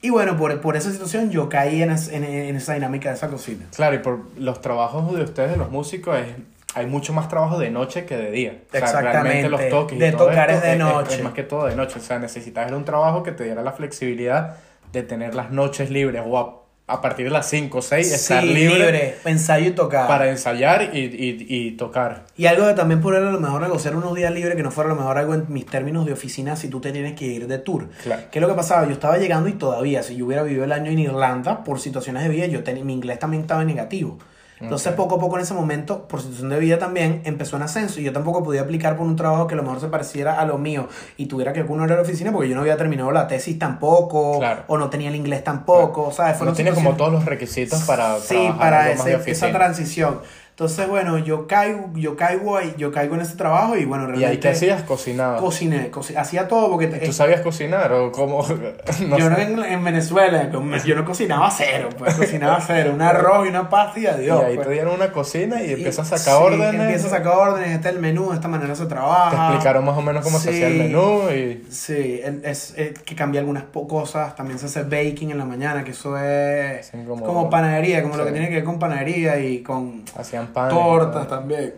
B: Y bueno, por, por esa situación yo caí en, es- en, en esa dinámica de esa cocina.
A: Claro, y por los trabajos de ustedes, de los músicos, es, hay mucho más trabajo de noche que de día. O sea,
B: Exactamente.
A: realmente los toques y
B: De
A: todo
B: tocar es de noche.
A: Es, más que todo de noche. O sea, necesitas un trabajo que te diera la flexibilidad de tener las noches libres o a, a partir de las 5 o 6 estar
B: Sí,
A: libre,
B: libre, ensayo y tocar.
A: para ensayar y, y, y tocar.
B: Y algo de también poder a lo mejor negociar unos días libres que no fuera a lo mejor algo en mis términos de oficina si tú te tienes que ir de tour.
A: Claro.
B: ¿Qué es lo que pasaba? Yo estaba llegando y todavía, si yo hubiera vivido el año en Irlanda, por situaciones de vida, yo ten- mi inglés también estaba en negativo. Entonces, poco a poco en ese momento, por situación de vida también, empezó en ascenso y yo tampoco podía aplicar por un trabajo que a lo mejor se pareciera a lo mío y tuviera que una hora de oficina porque yo no había terminado la tesis tampoco
A: Claro.
B: o no tenía el inglés tampoco, ¿sabes?
A: No
B: Fueron
A: tienes como todos los requisitos para
B: sí, para ese- esa transición. Entonces, bueno, yo caigo, yo caigo ahí, yo caigo en ese trabajo y bueno,
A: ¿Y
B: realmente
A: ahí qué hacías? Cocinaba.
B: cociné, coci- hacía todo porque te-
A: ¿Tú sabías cocinar o cómo? No
B: yo no en, en Venezuela, yo no cocinaba cero, pues cocinaba cero, un arroz y una pasta y
A: Y
B: adiós.
A: ahí
B: pues.
A: te dieron una cocina y
B: Y-
A: empiezas a sacar
B: sí,
A: órdenes.
B: Empieza a sacar órdenes, este es el menú, de esta manera se trabaja.
A: Te explicaron más o menos cómo se hacía el menú y...
B: Sí, el- es, eh, que cambia algunas cosas. También se hace baking en la mañana, que eso es
A: como-
B: como, panadería, como lo que tiene que ver con panadería y con
A: Hacían y
B: tortas también.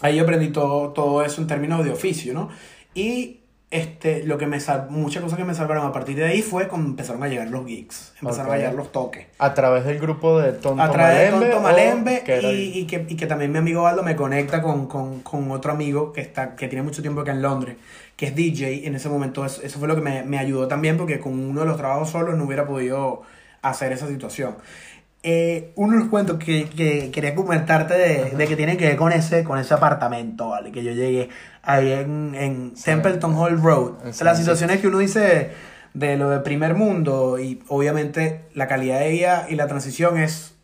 B: Ahí aprendí todo, todo eso en términos de oficio, ¿no? Y este, lo que me sal- muchas cosas que me salvaron a partir de ahí fue cuando empezaron a llegar los gigs, empezaron a llegar los toques.
A: A través del grupo de Tonto
B: A través de
A: Malembe,
B: Tonto Malembe y que, y que también mi amigo Aldo me conecta con, con, con otro amigo que, está, que tiene mucho tiempo acá en Londres, que es DJ. En ese momento eso, eso fue lo que me, me ayudó también porque con uno de los trabajos solos no hubiera podido hacer esa situación. Eh, uno de los cuentos que, que quería comentarte de, de que tiene que ver con ese, con ese apartamento, ¿vale? Que yo llegué ahí en, en
A: Sí.
B: Templeton Hall Road.
A: En
B: Las situaciones que uno dice de lo de primer mundo y obviamente la calidad de vida y la transición es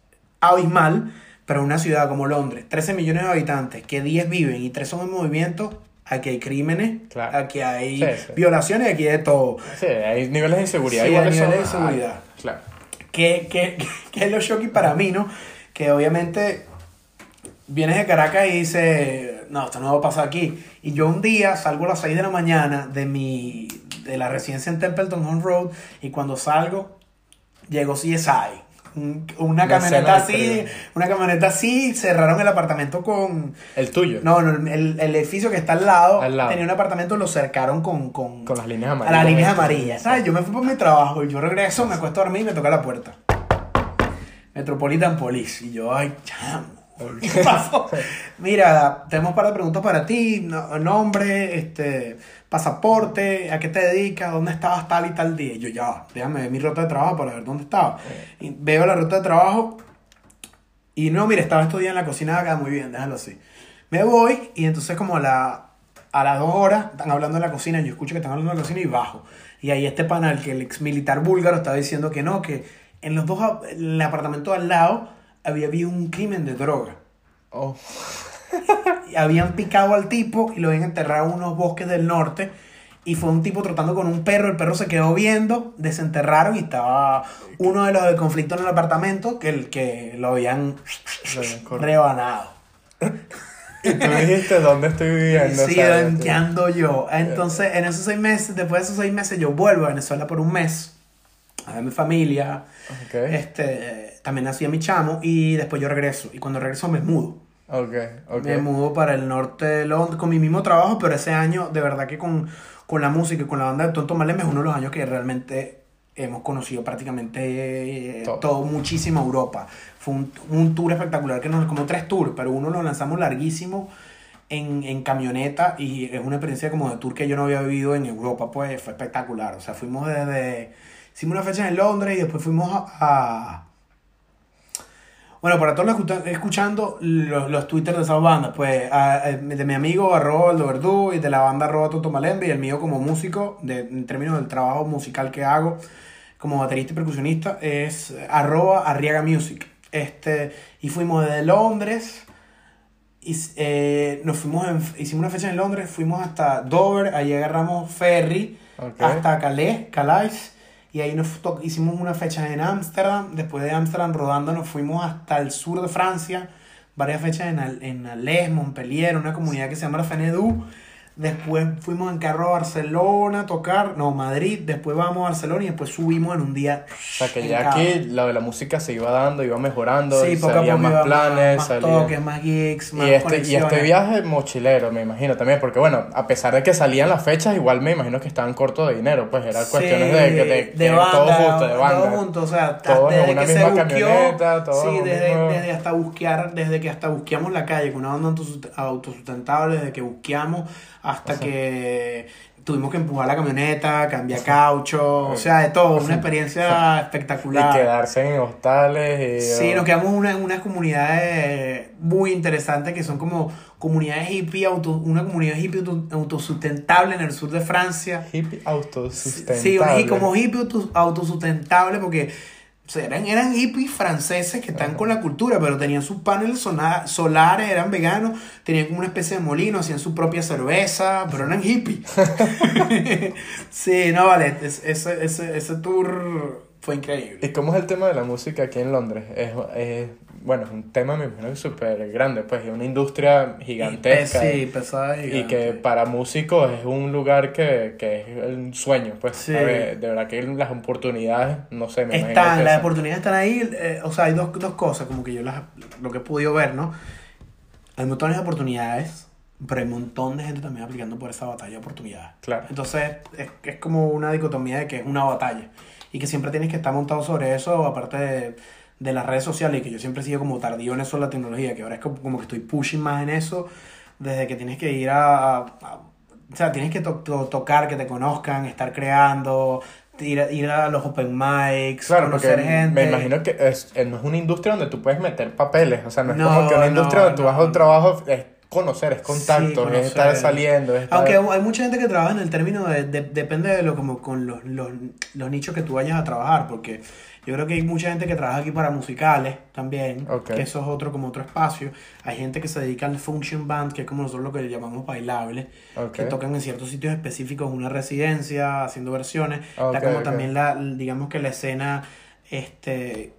B: abismal, pero en una ciudad como Londres, 13 millones de habitantes, que 10 viven y 3 son en movimiento, aquí hay crímenes,
A: Claro.
B: aquí hay
A: Sí, sí.
B: violaciones, aquí hay de todo.
A: Sí, hay niveles de inseguridad.
B: Sí, hay de seguridad.
A: Claro.
B: Que, que, que es lo shocking para mí, ¿no? Que obviamente vienes de Caracas y dices, no, esto no va a pasar aquí. Y yo un día salgo a las 6 de la mañana de mi de la residencia en Templeton Home Road y cuando salgo, llego CSI. Un- Una camioneta así, una camioneta así, cerraron el apartamento con...
A: El tuyo.
B: No, no, el, el edificio que está al lado,
A: Al lado.
B: tenía un apartamento, lo cercaron con... con,
A: Con las líneas
B: a
A: amarillas.
B: las líneas amarillas. ¿Sabes? Yo me fui por mi trabajo y yo regreso, me acuesto a dormir y me toca la puerta. Metropolitan Police. Y yo, ay, chamo. ¿Qué pasó? Mira, tenemos un par de preguntas para ti. No- nombre, este, pasaporte, a qué te dedicas, dónde estabas tal y tal día. Y yo, ya, déjame ver mi ruta de trabajo para ver dónde estaba. Y veo la ruta de trabajo y no, mira, estaba días en la cocina de acá, muy bien, déjalo así. Me voy y entonces como a, la, a las dos horas están hablando en la cocina, yo escucho que están hablando en la cocina y bajo. Y ahí este panel, que el ex militar búlgaro estaba diciendo que no, que en los dos, en el apartamento al lado había habido un crimen de droga.
A: Oh,
B: habían picado al tipo y lo habían enterrado en unos bosques del norte. Y fue un tipo tratando con un perro, el perro se quedó viendo, desenterraron y estaba uno de los de conflicto en el apartamento que, el, que lo habían rebanado.
A: Y tú dijiste, ¿dónde estoy viviendo?
B: Sí,
A: O sea,
B: ¿en qué ando yo? Entonces, en esos seis meses, después de esos seis meses, yo vuelvo a Venezuela por un mes a ver mi familia.
A: Ok,
B: Este, también nací a mi chamo y después yo regreso. Y cuando regreso me mudo.
A: Ok, ok.
B: Me mudo para el norte de Londres con mi mismo trabajo, pero ese año, de verdad que con, con la música y con la banda de Tonto Maleme es uno de los años que realmente hemos conocido prácticamente eh,
A: Todo.
B: todo, muchísima Europa. Fue un, un tour espectacular, que nos, como tres tours, pero uno lo lanzamos larguísimo en, en camioneta y es una experiencia como de tour que yo no había vivido en Europa, pues fue espectacular. O sea, fuimos desde... Hicimos una fecha en Londres y después fuimos a- a bueno, para todos los escuchando los, los twitters de esa banda, pues a- a- de mi amigo arroba Aldo Verdú y de la banda arroba Toto Malembe y el mío como músico, de, en términos del trabajo musical que hago como baterista y percusionista, es arroba Arriaga Music. Este, y fuimos desde Londres, y, eh, nos fuimos en- hicimos una fecha en Londres, fuimos hasta Dover, ahí agarramos ferry hasta Calais, Calais, y ahí nos hicimos una fecha en Ámsterdam, después de Ámsterdam rodando nos fuimos hasta el sur de Francia, varias fechas en, en Alès, Montpellier, una comunidad que se llama la después fuimos en carro a Barcelona a tocar, no, Madrid, después vamos a Barcelona y después subimos en un día.
A: O sea, que ya aquí lo de la música se iba dando, iba mejorando,
B: Sí,
A: salían más
B: iba
A: planes,
B: más, toques, más gigs, más
A: Y este, y este viaje mochilero, me imagino también, porque bueno, a pesar de que salían las fechas, igual me imagino que estaban cortos de dinero, pues eran cuestiones de, de, de,
B: de
A: que
B: banda,
A: todo justo, de banda.
B: Todo junto, o sea,
A: en
B: desde
A: una
B: que
A: misma camioneta,
B: sí, desde,
A: mismo-
B: desde hasta busquear, desde que hasta busqueamos la calle con una banda autosust- autosustentable, desde que busqueamos hasta que tuvimos que empujar la camioneta, cambiar caucho, o sea, de todo, una experiencia
A: Y
B: espectacular.
A: quedarse en hostales y...
B: Sí, nos quedamos en una, unas comunidades muy interesantes que son como comunidades hippie, auto, una comunidad hippie auto- autosustentable en el sur de Francia.
A: Hippie autosustentable.
B: Sí, y como hippie auto- autosustentable porque o sea, eran, eran hippies franceses que están con la cultura, pero tenían sus paneles solares, eran veganos, tenían como una especie de molino, hacían su propia cerveza, pero eran hippies. sí, no vale, es- ese, ese, ese tour fue increíble.
A: ¿Y cómo es el tema de la música aquí en Londres? Es, es- bueno, es un tema, me imagino que súper grande, pues es una industria gigantesca.
B: Sí, pesada y
A: Y que
B: gigante.
A: para músicos es un lugar que, que es un sueño, pues.
B: Sí.
A: Ver, de verdad que las oportunidades, no sé, me
B: Están, las oportunidades están ahí. eh, o sea, hay dos, dos cosas, como que yo las, lo que he podido ver, ¿no? Hay montones de oportunidades, pero hay un montón de gente también aplicando por esa batalla de oportunidades.
A: Claro.
B: Entonces, es, es como una dicotomía de que es una batalla y que siempre tienes que estar montado sobre eso, aparte de, de las redes sociales, y que yo siempre he sido como tardío en eso de la tecnología, que ahora es como, como que estoy pushing más en eso, desde que tienes que ir a... a- o sea, tienes que to- to- tocar, que te conozcan, estar creando, ir a, ir a los open mics,
A: Claro,
B: conocer gente.
A: me imagino que es, eh, no es una industria donde tú puedes meter papeles, o sea, no es
B: No,
A: como que una industria
B: no,
A: donde tú vas a
B: no.
A: un trabajo, es conocer, es contacto,
B: Sí,
A: es estar
B: conocer.
A: saliendo, es estar...
B: Aunque hay mucha gente que trabaja en el término de, de- depende de lo como con los, los, los nichos que tú vayas a trabajar, porque yo creo que hay mucha gente que trabaja aquí para musicales también, que eso es otro como otro espacio. Hay gente que se dedica al function band, que es como nosotros lo que le llamamos bailable,
A: Ok.
B: que tocan en ciertos sitios específicos, una residencia, haciendo versiones.
A: Ok,
B: Está como también la, digamos que la escena, este,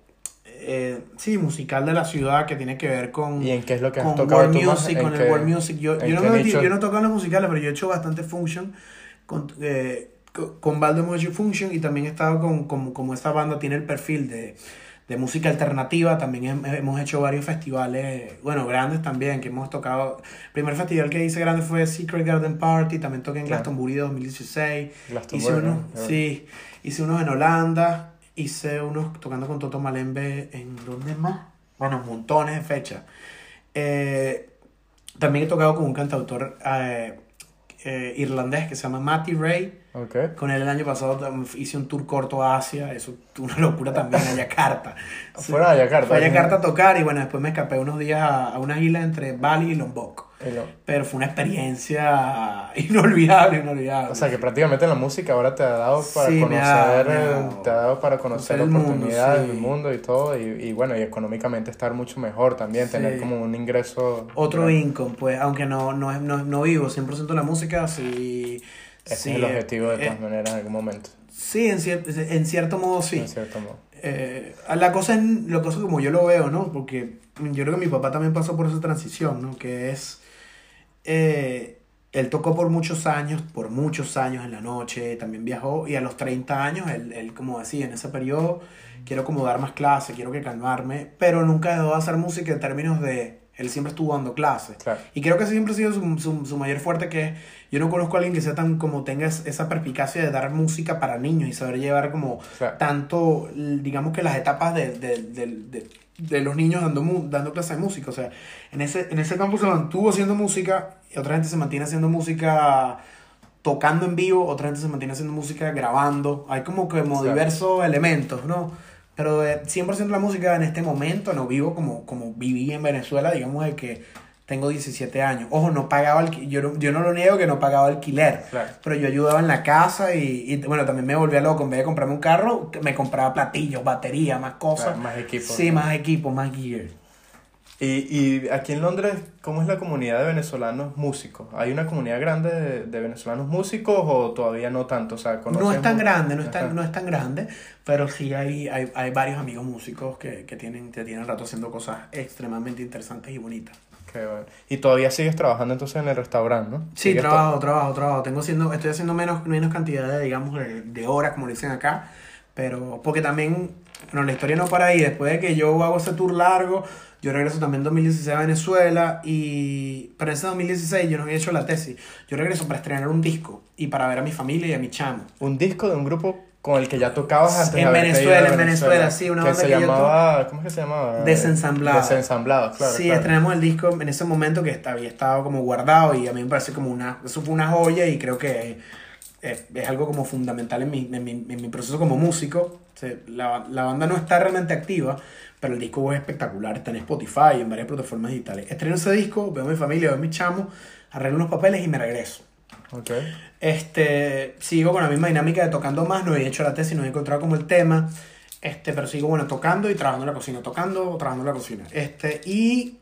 B: eh, sí, musical de la ciudad que tiene que ver con
A: ¿Y en qué es lo que has
B: con
A: tocado
B: World
A: tú?
B: Music,
A: ¿En
B: con
A: qué-
B: el World Music. Yo,
A: en
B: yo, no me metí- yo no toco en los musicales, pero yo he hecho bastante function con, eh, con Baldo hecho function y también he estado con, con- como esta banda tiene el perfil de, de música alternativa, también hem- hemos hecho varios festivales, bueno, grandes también, que hemos tocado. El primer festival que hice grande fue Secret Garden Party, también toqué en
A: Claro.
B: Glastonbury 2016.
A: Glastonbury,
B: Hice unos,
A: ¿no?
B: sí, hice unos en Holanda, hice unos tocando con Toto Malembe en ¿dónde más? Bueno, montones de fechas. Eh, también he tocado con un cantautor eh, eh, irlandés que se llama Matty Ray.
A: Ok.
B: Con él el año pasado hice un tour corto a Asia, eso una locura también a Yakarta.
A: Fueron a Yakarta.
B: Fue a Yakarta a tocar y bueno, después me escapé unos días a, a una isla entre Bali y Lombok.
A: Y lo-
B: Pero fue una experiencia inolvidable, inolvidable.
A: O sea, que prácticamente la música ahora te ha dado para
B: Sí,
A: conocer,
B: ha
A: te ha dado para conocer
B: conocer el mundo,
A: oportunidades
B: sí.
A: del mundo y todo, y, y bueno, y económicamente estar mucho mejor también, tener
B: Sí.
A: como un ingreso.
B: Otro
A: grande.
B: income, pues, aunque no, no, no, no vivo 100% de la música, sí.
A: Ese
B: sí,
A: es el objetivo de
B: eh,
A: todas maneras en algún momento,
B: Sí, en, cier- en cierto modo sí.
A: en cierto modo.
B: Eh, la cosa es, la cosa como yo lo veo, ¿no? Porque yo creo que mi papá también pasó por esa transición, ¿no? Que es, eh, él tocó por muchos años, por muchos años en la noche, también viajó y a los 30 años, él, él como decía, en ese periodo, quiero como dar más clases, quiero que calmarme, pero nunca dejó de hacer música en términos de, él siempre estuvo dando clases.
A: Claro.
B: Y creo que ese siempre ha sido su, su, su mayor fuerte, que es, yo no conozco a alguien que sea tan, como tenga es- esa perspicacia de dar música para niños y saber llevar como
A: Claro.
B: tanto, digamos que las etapas de, de, de, de, de los niños dando, mu- dando clases de música. O sea, en ese, en ese campo se mantuvo haciendo música y otra gente se mantiene haciendo música tocando en vivo, otra gente se mantiene haciendo música grabando. Hay como que como
A: Claro.
B: diversos elementos, ¿no? Pero eh, 100% la música en este momento no vivo como, como viví en Venezuela, digamos, de que tengo 17 años. Ojo, no pagaba alquiler, yo, no- yo no lo niego que no pagaba alquiler,
A: Claro.
B: pero yo ayudaba en la casa y, y, bueno, también me volvía loco. En vez de comprarme un carro, me compraba platillos, batería, más cosas.
A: Claro, más equipo.
B: Sí, más equipo, más gear.
A: Y, y aquí en Londres, ¿cómo es la comunidad de venezolanos músicos? ¿Hay una comunidad grande de, de venezolanos músicos o todavía no tanto? O sea,
B: No es
A: ¿conoces
B: tan grande, no es tan, no es tan grande, pero sí hay, hay, hay varios amigos músicos que, que tienen, que tienen rato haciendo cosas extremadamente interesantes y bonitas.
A: Qué bueno. Y todavía sigues trabajando entonces en el restaurante, ¿no?
B: Sí, trabajo, trabajo, trabajo. Tengo haciendo, estoy haciendo menos, menos cantidad de, digamos, de, de horas, como dicen acá. Pero, porque también, bueno, la historia no para ahí. Después de que yo hago ese tour largo, yo regreso también en 2016 a Venezuela. Y, en ese 2016 yo no había hecho la tesis. Yo regreso para estrenar un disco y para ver a mi familia y a mi chamo.
A: Un disco de un grupo con el que ya tocabas antes de
B: En
A: haberte
B: Venezuela, en Venezuela, sí, una
A: que
B: banda
A: se
B: que yo
A: llamaba, ¿cómo es que se llamaba?
B: Desensamblados.
A: Desensamblados, claro.
B: sí,
A: claro.
B: estrenamos el disco en ese momento que había estado como guardado y a mí me parece como una, eso fue una joya y creo que es, es algo como fundamental en mi, en mi, en mi proceso como músico. O sea, la, la banda no está realmente activa, pero el disco es espectacular, está en Spotify, en varias plataformas digitales. Estreno ese disco, veo a mi familia, veo a mi chamo, arreglo unos papeles y me regreso. Este, sigo con la misma dinámica de tocando más, no he hecho la tesis, no he encontrado como el tema, este, pero sigo, bueno, tocando y trabajando en la cocina, tocando, trabajando en la cocina. Este, y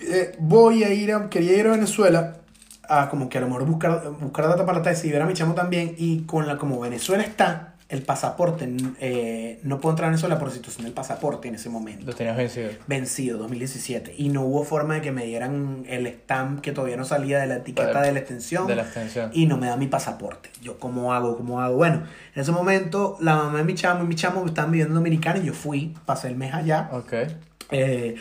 B: eh, voy a ir a, quería ir a Venezuela a como que a lo mejor buscar, buscar data para la tesis y ver a mi chamo también, y con la, como Venezuela está, el pasaporte, eh, no puedo entrar a Venezuela por situación del pasaporte en ese momento
A: Lo tenías vencido.
B: vencido 2017 y no hubo forma de que me dieran el stamp que todavía no salía de la etiqueta de la extensión
A: De la extensión.
B: y no me da mi pasaporte. Yo, ¿cómo hago? ¿Cómo hago? Bueno, en ese momento la mamá de mi chamo y mi chamo estaban viviendo en Dominicana y yo fui, pasé el mes allá
A: Ok.
B: eh,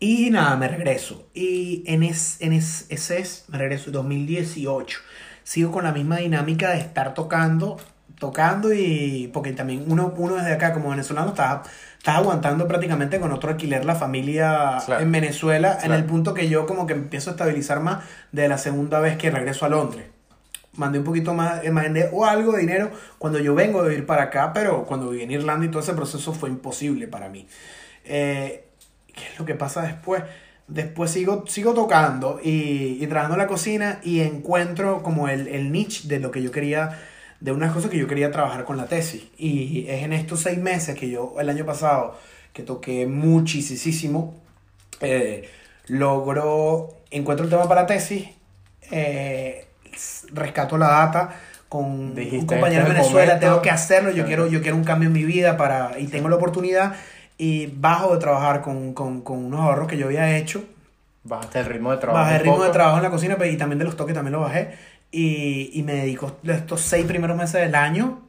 B: y nada, me regreso. Y en, es, en es, ese es, me regreso 2018. Sigo con la misma dinámica de estar tocando, tocando y porque también uno, uno desde acá como venezolano está, está aguantando prácticamente con otro alquiler la familia
A: Claro.
B: en Venezuela en el punto que yo como que empiezo a estabilizar más de la segunda vez que regreso a Londres. Mandé un poquito más, eh, mandé o algo de dinero cuando yo vengo de ir para acá, pero cuando viví en Irlanda y todo ese proceso fue imposible para mí. Eh, ¿Qué es lo que pasa después? Después sigo, sigo tocando y, y trabajando en la cocina y encuentro como el, el niche de lo que yo quería, de unas cosas que yo quería trabajar con la tesis. Y es en estos seis meses que yo, el año pasado, que toqué muchísimo, eh, logro, encuentro el tema para la tesis, eh, rescato la data con
A: Dijiste,
B: un compañero
A: "Este
B: de Venezuela,
A: momento".
B: tengo que hacerlo, yo
A: Claro.
B: quiero, yo quiero un cambio en mi vida para, y tengo la oportunidad y bajo de trabajar con, con, con unos ahorros que yo había hecho,
A: Bajaste el ritmo de trabajo.
B: bajé el ritmo de trabajo en la cocina pero- y también de los toques también lo bajé y, y me dedico estos seis primeros meses del año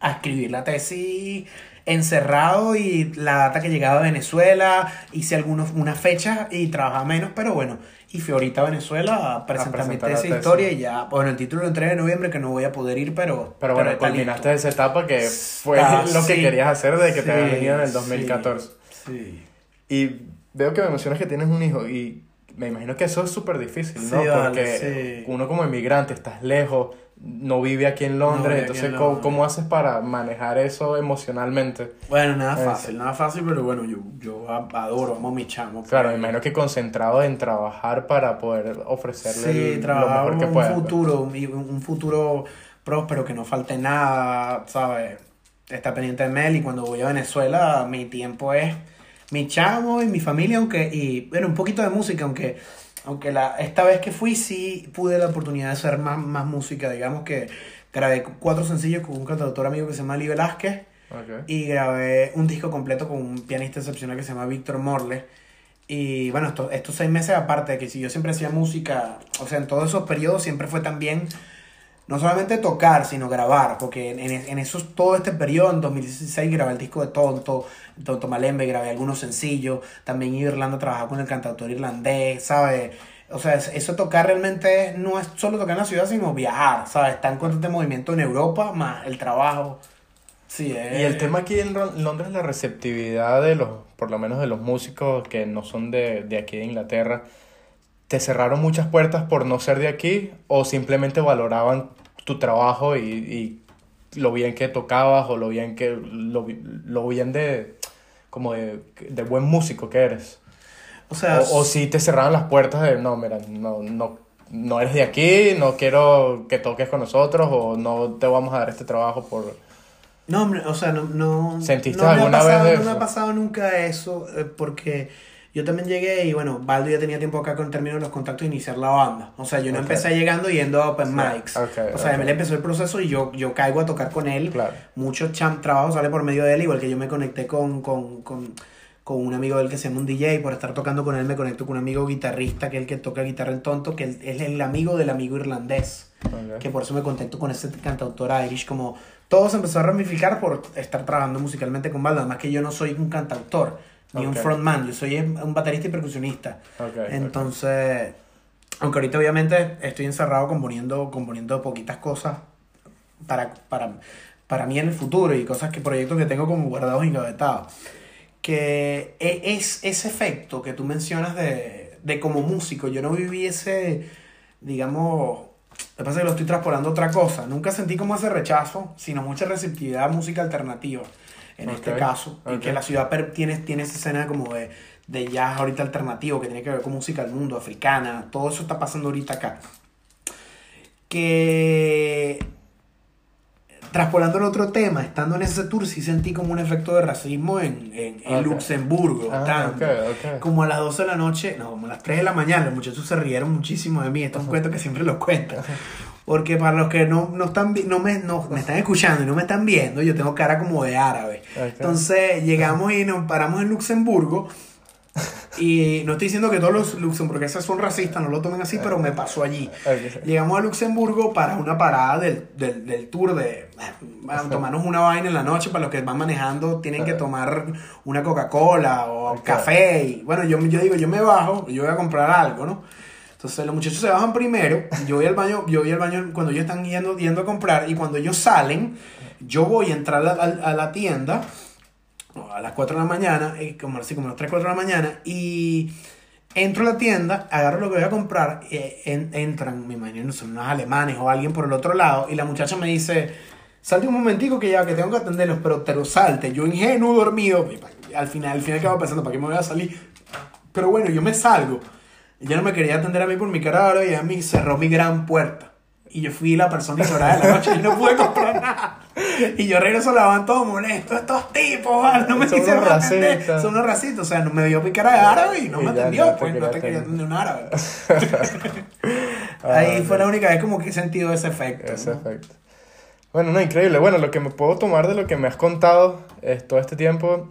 B: a escribir la tesis encerrado y la data que llegaba de Venezuela, hice algunos, unas fechas y trabajaba menos, pero bueno, y fui ahorita a Venezuela a presentar tesis
A: tesis.
B: historia y ya, bueno, el título lo entregué en noviembre que no voy a poder ir, pero...
A: Pero bueno,
B: está
A: culminaste
B: listo.
A: esa etapa que fue
B: Ah,
A: lo que
B: sí.
A: querías hacer desde que te
B: Sí,
A: habías venido en el
B: sí,
A: 2014.
B: Sí.
A: Y veo que me mencionas que tienes un hijo y me imagino que eso es súper difícil, ¿no?
B: Sí, vale,
A: Porque
B: sí.
A: uno como inmigrante estás lejos, no vive aquí en Londres,
B: aquí
A: entonces
B: en
A: ¿cómo,
B: Londres.
A: cómo haces para manejar eso emocionalmente?
B: Bueno, nada
A: Eso.
B: fácil, nada fácil, pero bueno, yo, yo adoro, amo a mi chamo.
A: Claro, me
B: pues.
A: imagino que concentrado en trabajar para poder ofrecerle
B: Sí,
A: el- lo
B: trabajar
A: mejor que
B: un
A: puedas. pues.
B: futuro, un, un futuro próspero, que no falte nada, ¿sabes? Está pendiente de él y cuando voy a Venezuela mi tiempo es mi chamo y mi familia, aunque, y bueno, un poquito de música, aunque, aunque la, esta vez que fui sí pude la oportunidad de hacer más, más música, digamos que grabé cuatro sencillos con un cantautor amigo que se llama Ali Velázquez,
A: Ok.
B: y grabé un disco completo con un pianista excepcional que se llama Víctor Morle. Y bueno, esto- estos seis meses aparte de que si yo siempre hacía música, o sea, en todos esos periodos siempre fue también no solamente tocar, sino grabar, porque en, en, en esos, todo este periodo, en 2016 grabé el disco de Tonto, Tonto Malembe, grabé algunos sencillos, también iba a Irlanda a trabajar con el cantautor irlandés, ¿sabes? O sea, es- eso tocar realmente no es solo tocar en la ciudad, sino viajar, ¿sabes? Estar en constante movimiento en Europa, más el trabajo. Sí.
A: Y el tema aquí en Londres, la receptividad de los, por lo menos de los músicos que no son de, de aquí de Inglaterra, ¿te cerraron muchas puertas por no ser de aquí o simplemente valoraban tu trabajo y, y lo bien que tocabas o lo bien que lo, lo bien de como de, de buen músico que eres?
B: O sea,
A: O, o si te cerraban las puertas de no, mira, no, no, no eres de aquí, no quiero que toques con nosotros o no te vamos a dar este trabajo por...
B: No, hombre, o sea, no, no,
A: ¿Sentiste
B: no me ha
A: alguna vez
B: pasado,
A: de
B: No me ha pasado nunca eso, eh, porque yo también llegué y bueno, Baldo ya tenía tiempo acá con términos de los contactos de iniciar la banda. O sea, yo no
A: Ok.
B: empecé llegando yendo a open mics.
A: ok,
B: o sea,
A: ok.
B: él empezó el proceso y yo, yo caigo a tocar con él.
A: Claro.
B: Mucho cham trabajo sale por medio de él, igual que yo me conecté con, con, con, con un amigo de él que se llama un DJ, por estar tocando con él me conecto con un amigo guitarrista, que es el que toca guitarra en tonto, que es el amigo del amigo irlandés que por eso me contacto con ese cantautor Irish, como todo se empezó a ramificar por estar trabajando musicalmente con Baldo, además que yo no soy un cantautor, ni un
A: Ok.
B: frontman, yo soy un baterista y percusionista.
A: Ok, ok.
B: Entonces, aunque ahorita obviamente estoy encerrado componiendo, componiendo poquitas cosas para, para, para mí en el futuro y cosas que proyectos que tengo como guardados y engavetados. Que e- es ese efecto que tú mencionas de, de como músico, yo no viví ese, digamos, lo que pasa es que lo estoy transportando a otra cosa. Nunca sentí como ese rechazo, sino mucha receptividad a música alternativa, en este
A: Ok,
B: caso. Y
A: ok.
B: que la ciudad tiene, tiene esa escena como de, de jazz ahorita alternativo, que tiene que ver con música del mundo, africana. Todo eso está pasando ahorita acá. Que traspolando el otro tema, estando en ese tour, sí sentí como un efecto de racismo en, en, en
A: Ok.
B: Luxemburgo.
A: Ah,
B: tanto.
A: ok, ok.
B: Como a las 12 de la noche, no, como a las 3 de la mañana, los muchachos se rieron muchísimo de mí. Esto es un cuento que siempre lo cuento. Porque para los que no, no, están, no, me, no me están escuchando y no me están viendo, yo tengo cara como de árabe. Entonces llegamos y nos paramos en Luxemburgo. Y no estoy diciendo que todos los luxemburgueses son racistas, no lo tomen así, pero me pasó allí. Llegamos a Luxemburgo para una parada del, del, del tour de eh, tomarnos una vaina en la noche. Para los que van manejando, tienen que tomar una Coca-Cola o café. Y bueno, yo, yo digo, yo me bajo y yo voy a comprar algo, ¿no? Entonces los muchachos se bajan primero. Yo voy al baño, yo voy al baño cuando ellos están yendo, yendo a comprar. Y cuando ellos salen, yo voy a entrar a, la tienda a las 4 de la mañana, eh, como así como a las 3, 4 de la mañana, y entro a la tienda, agarro lo que voy a comprar, eh, en- entran, me imagino, son unos alemanes o alguien por el otro lado, y la muchacha me dice, salte un momentico que ya, que tengo que atenderlos, pero te lo salte, yo ingenuo, dormido, al final, al final acabo pensando, ¿para qué me voy a salir? Pero bueno, yo me salgo. Ella no me quería atender a mí por mi cara ahora y a mí cerró mi gran puerta. Y yo fui la persona ignorada de la noche y no pude comprar nada. Y yo regreso a la van todo molesto. Estos tipos, vale, no me
A: Son
B: quisieron atender. Son unos racistas. O sea, no me dio mi cara de árabe y no
A: Y
B: me atendió.
A: no
B: pues no te quería
A: atender.
B: un árabe.
A: Ah,
B: Ahí fue la única vez como que he sentido ese efecto.
A: Ese
B: ¿no?
A: efecto. Bueno, no, increíble. Bueno, lo que me puedo tomar de lo que me has contado es todo este tiempo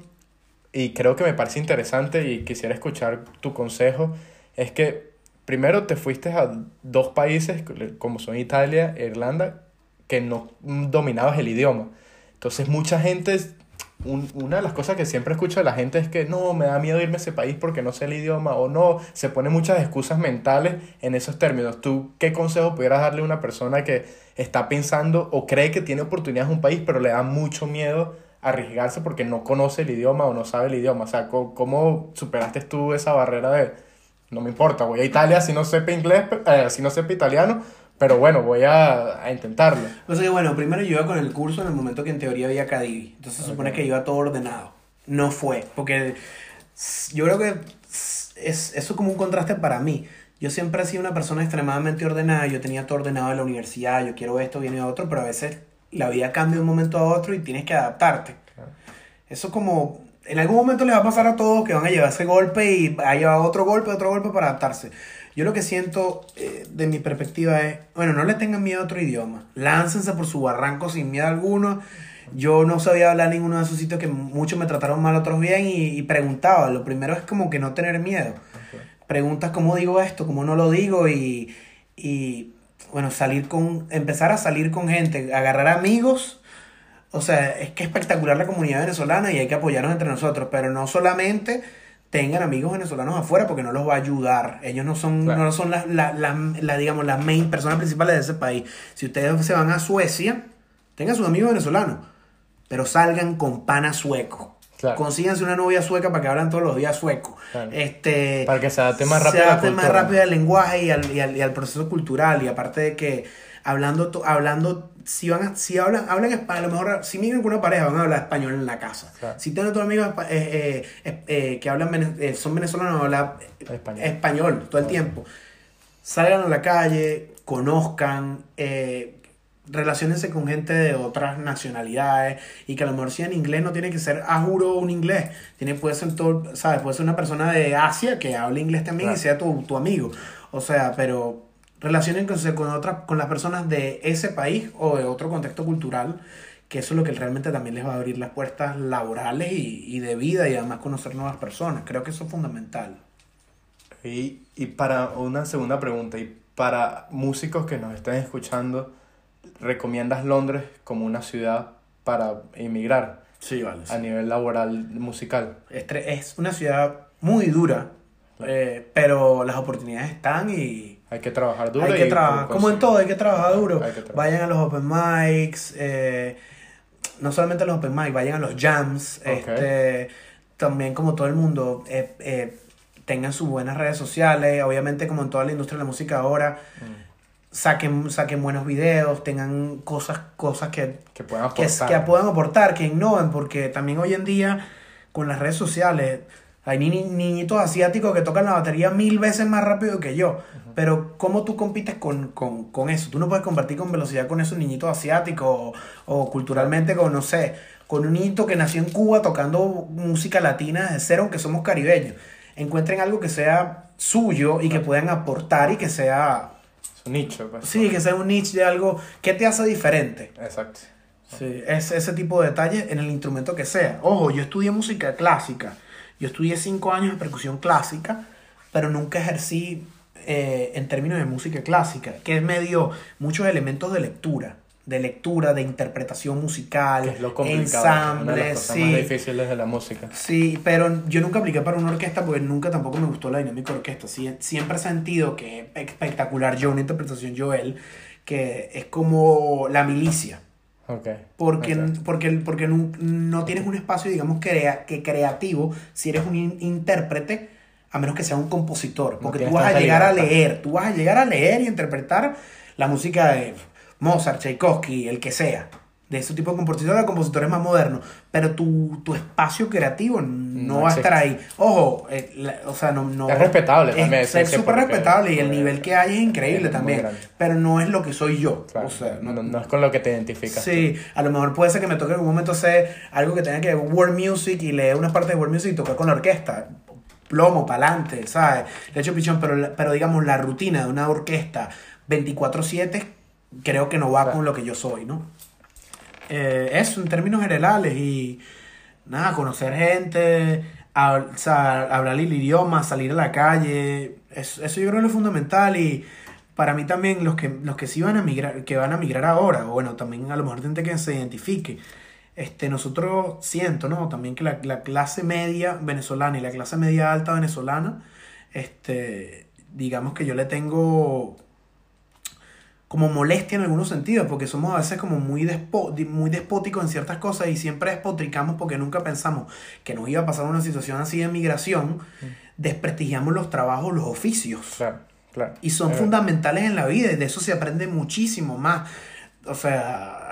A: y creo que me parece interesante y quisiera escuchar tu consejo, es que primero te fuiste a dos países como son Italia e Irlanda que no dominabas el idioma. Entonces mucha gente, un- una de las cosas que siempre escucho de la gente es que no, me da miedo irme a ese país porque no sé el idioma o no, se pone muchas excusas mentales en esos términos. ¿Tú qué consejo pudieras darle a una persona que está pensando o cree que tiene oportunidades en un país pero le da mucho miedo arriesgarse porque no conoce el idioma o no sabe el idioma? O sea, ¿cómo, cómo superaste tú esa barrera de no me importa, voy a Italia si no sepa inglés, eh, si no sepa italiano, pero bueno, voy a, a intentarlo.
B: O sea que bueno, primero yo iba con el curso en el momento que en teoría había Cadivi. Entonces se supone que iba todo ordenado. No fue, porque yo creo que es, eso es como un contraste para mí. Yo siempre he sido una persona extremadamente ordenada, yo tenía todo ordenado en la universidad, yo quiero esto, viene otro, pero a veces la vida cambia de un momento a otro y tienes que adaptarte. Eso como, en algún momento les va a pasar a todos que van a llevar ese golpe y va a llevar otro golpe, otro golpe para adaptarse. Yo lo que siento eh, de mi perspectiva es, bueno, no le tengan miedo a otro idioma. Láncense por su barranco sin miedo alguno Yo no sabía hablar ninguno de esos sitios que muchos me trataron mal, otros bien, y, y preguntaba. Lo primero es como que no tener miedo. Preguntas cómo digo esto, cómo no lo digo, y, y bueno, salir con, empezar a salir con gente, agarrar amigos. O sea, es que es espectacular la comunidad venezolana y hay que apoyarnos entre nosotros, pero no solamente tengan amigos venezolanos afuera porque no los va a ayudar. Ellos no son,
A: Claro.
B: no son las, las, las- las, digamos, las main personas principales de ese país. Si ustedes se van a Suecia, tengan sus amigos venezolanos, pero salgan con pana sueco.
A: Claro.
B: Consíganse una novia sueca para que hablan todos los días sueco.
A: Claro.
B: Este,
A: Para que se adapte más
B: se
A: rápido la
B: adapte más rápido al lenguaje y al, y al, y al proceso cultural. Y aparte de que hablando, to- hablando si van a- si hablan, hablan español, a lo mejor si miran con una pareja van a hablar español en la casa.
A: Claro.
B: Si tienen otros amigos eh, eh, eh, que hablan eh, son venezolanos, hablar
A: Español.
B: español todo el tiempo. Salgan a la calle, conozcan, eh, relaciónense con gente de otras nacionalidades y que a lo mejor si en inglés no tiene que ser a juro un inglés, tiene, puede ser todo, ¿sabes? Puede ser una persona de Asia que hable inglés también y
A: Claro.
B: sea tu, tu amigo. O sea, pero relaciónense con otras, con las personas de ese país o de otro contexto cultural, que eso es lo que realmente también les va a abrir las puertas laborales y, y de vida y además conocer nuevas personas. Creo que eso es fundamental.
A: Y, y para una segunda pregunta, y para músicos que nos estén escuchando, ¿recomiendas Londres como una ciudad para emigrar
B: Sí, vale.
A: a nivel laboral musical?
B: Es una ciudad muy dura, eh, pero las oportunidades están y
A: Hay que trabajar duro.
B: hay que trabajar, como en todo, hay que trabajar duro.
A: Que trabajar.
B: Vayan a los open mics, eh, no solamente a los open mics, vayan a los jams, este, también como todo el mundo, eh, eh, tengan sus buenas redes sociales, obviamente como en toda la industria de la música ahora,
A: Mm,
B: saquen, saquen buenos videos, tengan cosas, cosas que
A: Que puedan
B: que,
A: aportar.
B: que puedan aportar, que innoven, porque también hoy en día con las redes sociales hay ni, ni- niñitos asiáticos que tocan la batería mil veces más rápido que yo. Pero ¿cómo tú compites con, con, con eso? Tú no puedes compartir con velocidad con esos niñitos asiáticos o, o culturalmente con, no sé, con un niñito que nació en Cuba tocando música latina desde cero, aunque somos caribeños. Encuentren algo que sea suyo y que puedan aportar y que sea,
A: Su nicho, pues.
B: sí, que sea un niche de algo que te hace diferente.
A: Exacto.
B: Sí, es ese tipo de detalles en el instrumento que sea. Ojo, yo estudié música clásica. Yo estudié cinco años de percusión clásica, pero nunca ejercí eh, en términos de música clásica, que me dio muchos elementos de lectura, de lectura, de interpretación musical,
A: Que es lo
B: ensambles,
A: cosas
B: sí.
A: más difíciles de la música.
B: Sí, pero yo nunca apliqué para una orquesta porque nunca tampoco me gustó la dinámica de orquesta. Siempre he sentido que es espectacular yo, una interpretación Joel, que es como la milicia.
A: Ok.
B: Porque,
A: Ok.
B: porque, porque no, no tienes un espacio, digamos, crea, que creativo si eres un in- intérprete, a menos que sea un compositor. Porque tú vas a llegar a leer, tú vas a llegar a leer y interpretar la música de Mozart, Tchaikovsky, el que sea. De ese tipo de compositores, compositores más modernos. Pero tu, tu espacio creativo no,
A: No
B: va a estar ahí. Ojo, eh, la- o sea, no, no.
A: Es respetable también,
B: Es
A: sí,
B: súper respetable y el nivel que hay es increíble
A: es
B: también. Pero no es lo que soy yo.
A: Claro,
B: O sea,
A: no, no es con lo que te identificas.
B: Sí, a lo mejor puede ser que me toque en un momento hacer algo que tenga que ver con world music y leer unas partes de world music y tocar con la orquesta. Plomo, pa'lante, ¿sabes? Le echo pichón, pero, pero digamos la rutina de una orquesta 24-7 creo que no va
A: Claro.
B: con lo que yo soy, ¿no? Eh, eso en términos generales y nada, conocer gente, o hablar el idioma, salir a la calle, eso, eso yo creo que es fundamental y para mí también los que, los que sí van a migrar, que van a migrar ahora, o bueno, también a lo mejor gente que se identifique, este, nosotros siento, ¿no? También que la, la clase media venezolana y la clase media alta venezolana, este, digamos que yo le tengo como molestia en algunos sentidos, porque somos a veces como muy, despo- muy despóticos en ciertas cosas y siempre despotricamos porque nunca pensamos que nos iba a pasar una situación así de migración, desprestigiamos los trabajos, los oficios.
A: Claro, claro.
B: Y son
A: Eh,
B: fundamentales en la vida y de eso se aprende muchísimo más. O sea,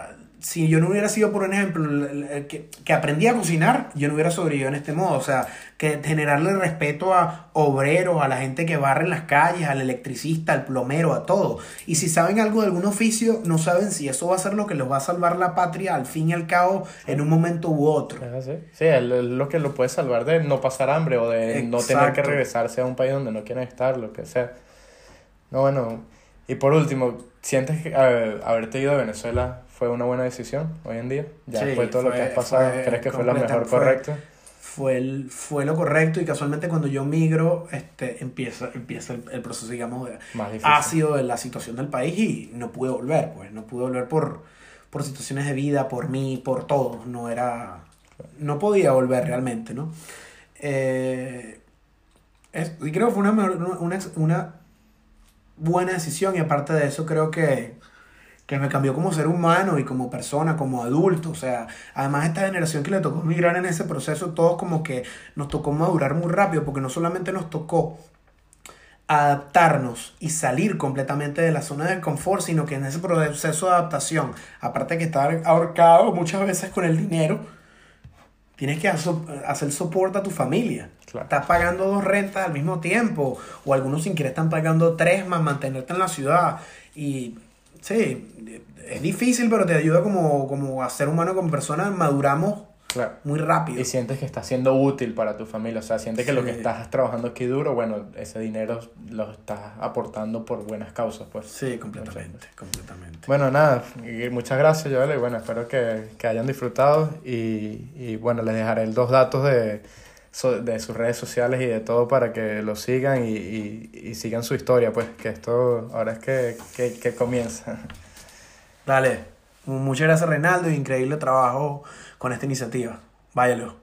B: si yo no hubiera sido, por un ejemplo, que, que aprendí a cocinar, yo no hubiera sobrevivido en este modo. O sea, que generarle respeto a obreros, a la gente que barre en las calles, al electricista, al plomero, a todo. Y si saben algo de algún oficio, no saben si eso va a ser lo que los va a salvar la patria al fin y al cabo en un momento u otro.
A: Es así. Sí, es lo- que lo puede salvar de no pasar hambre o de no tener que regresarse a un país donde no quieren estar, lo que sea. No, bueno. Y por último, ¿sientes que eh, haberte ido a Venezuela fue una buena decisión hoy en día? Ya
B: Sí,
A: después de todo lo que has pasado,
B: fue
A: ¿crees que fue lo mejor
B: fue-
A: correcto?
B: fue, el- fue lo correcto y casualmente cuando yo migro este, empieza, empieza el, el proceso, digamos, de ácido de la situación del país y no pude volver, pues no pude volver por, por situaciones de vida, por mí, por todo, no era, no podía volver realmente, ¿no? Eh, es- y creo que fue una, mejor- una, una buena decisión y aparte de eso creo que, que me cambió como ser humano y como persona, como adulto. O sea, además esta generación que le tocó migrar en ese proceso, todos como que nos tocó madurar muy rápido porque no solamente nos tocó adaptarnos y salir completamente de la zona de confort, sino que en ese proceso de adaptación, aparte de que estar ahorcado muchas veces con el dinero, tienes que hacer soporte a tu familia.
A: Claro.
B: Estás pagando dos rentas al mismo tiempo, o algunos sin querer están pagando tres más mantenerte en la ciudad. Y sí, es difícil, pero te ayuda como, como a ser humano, como persona, maduramos
A: Claro.
B: muy rápido.
A: Y sientes que está siendo útil para tu familia, o sea, sientes que lo que estás trabajando aquí duro, bueno, ese dinero lo estás aportando por buenas causas, pues.
B: Sí, completamente, completamente.
A: Bueno, nada, muchas gracias, Joel, y bueno, espero que, que hayan disfrutado y, y bueno, les dejaré los datos de, so- de sus redes sociales y de todo para que lo sigan y, y, y sigan su historia, pues, que esto ahora es que, que, que comienza.
B: Dale, muchas gracias Reinaldo increíble trabajo con esta iniciativa. Váyalo.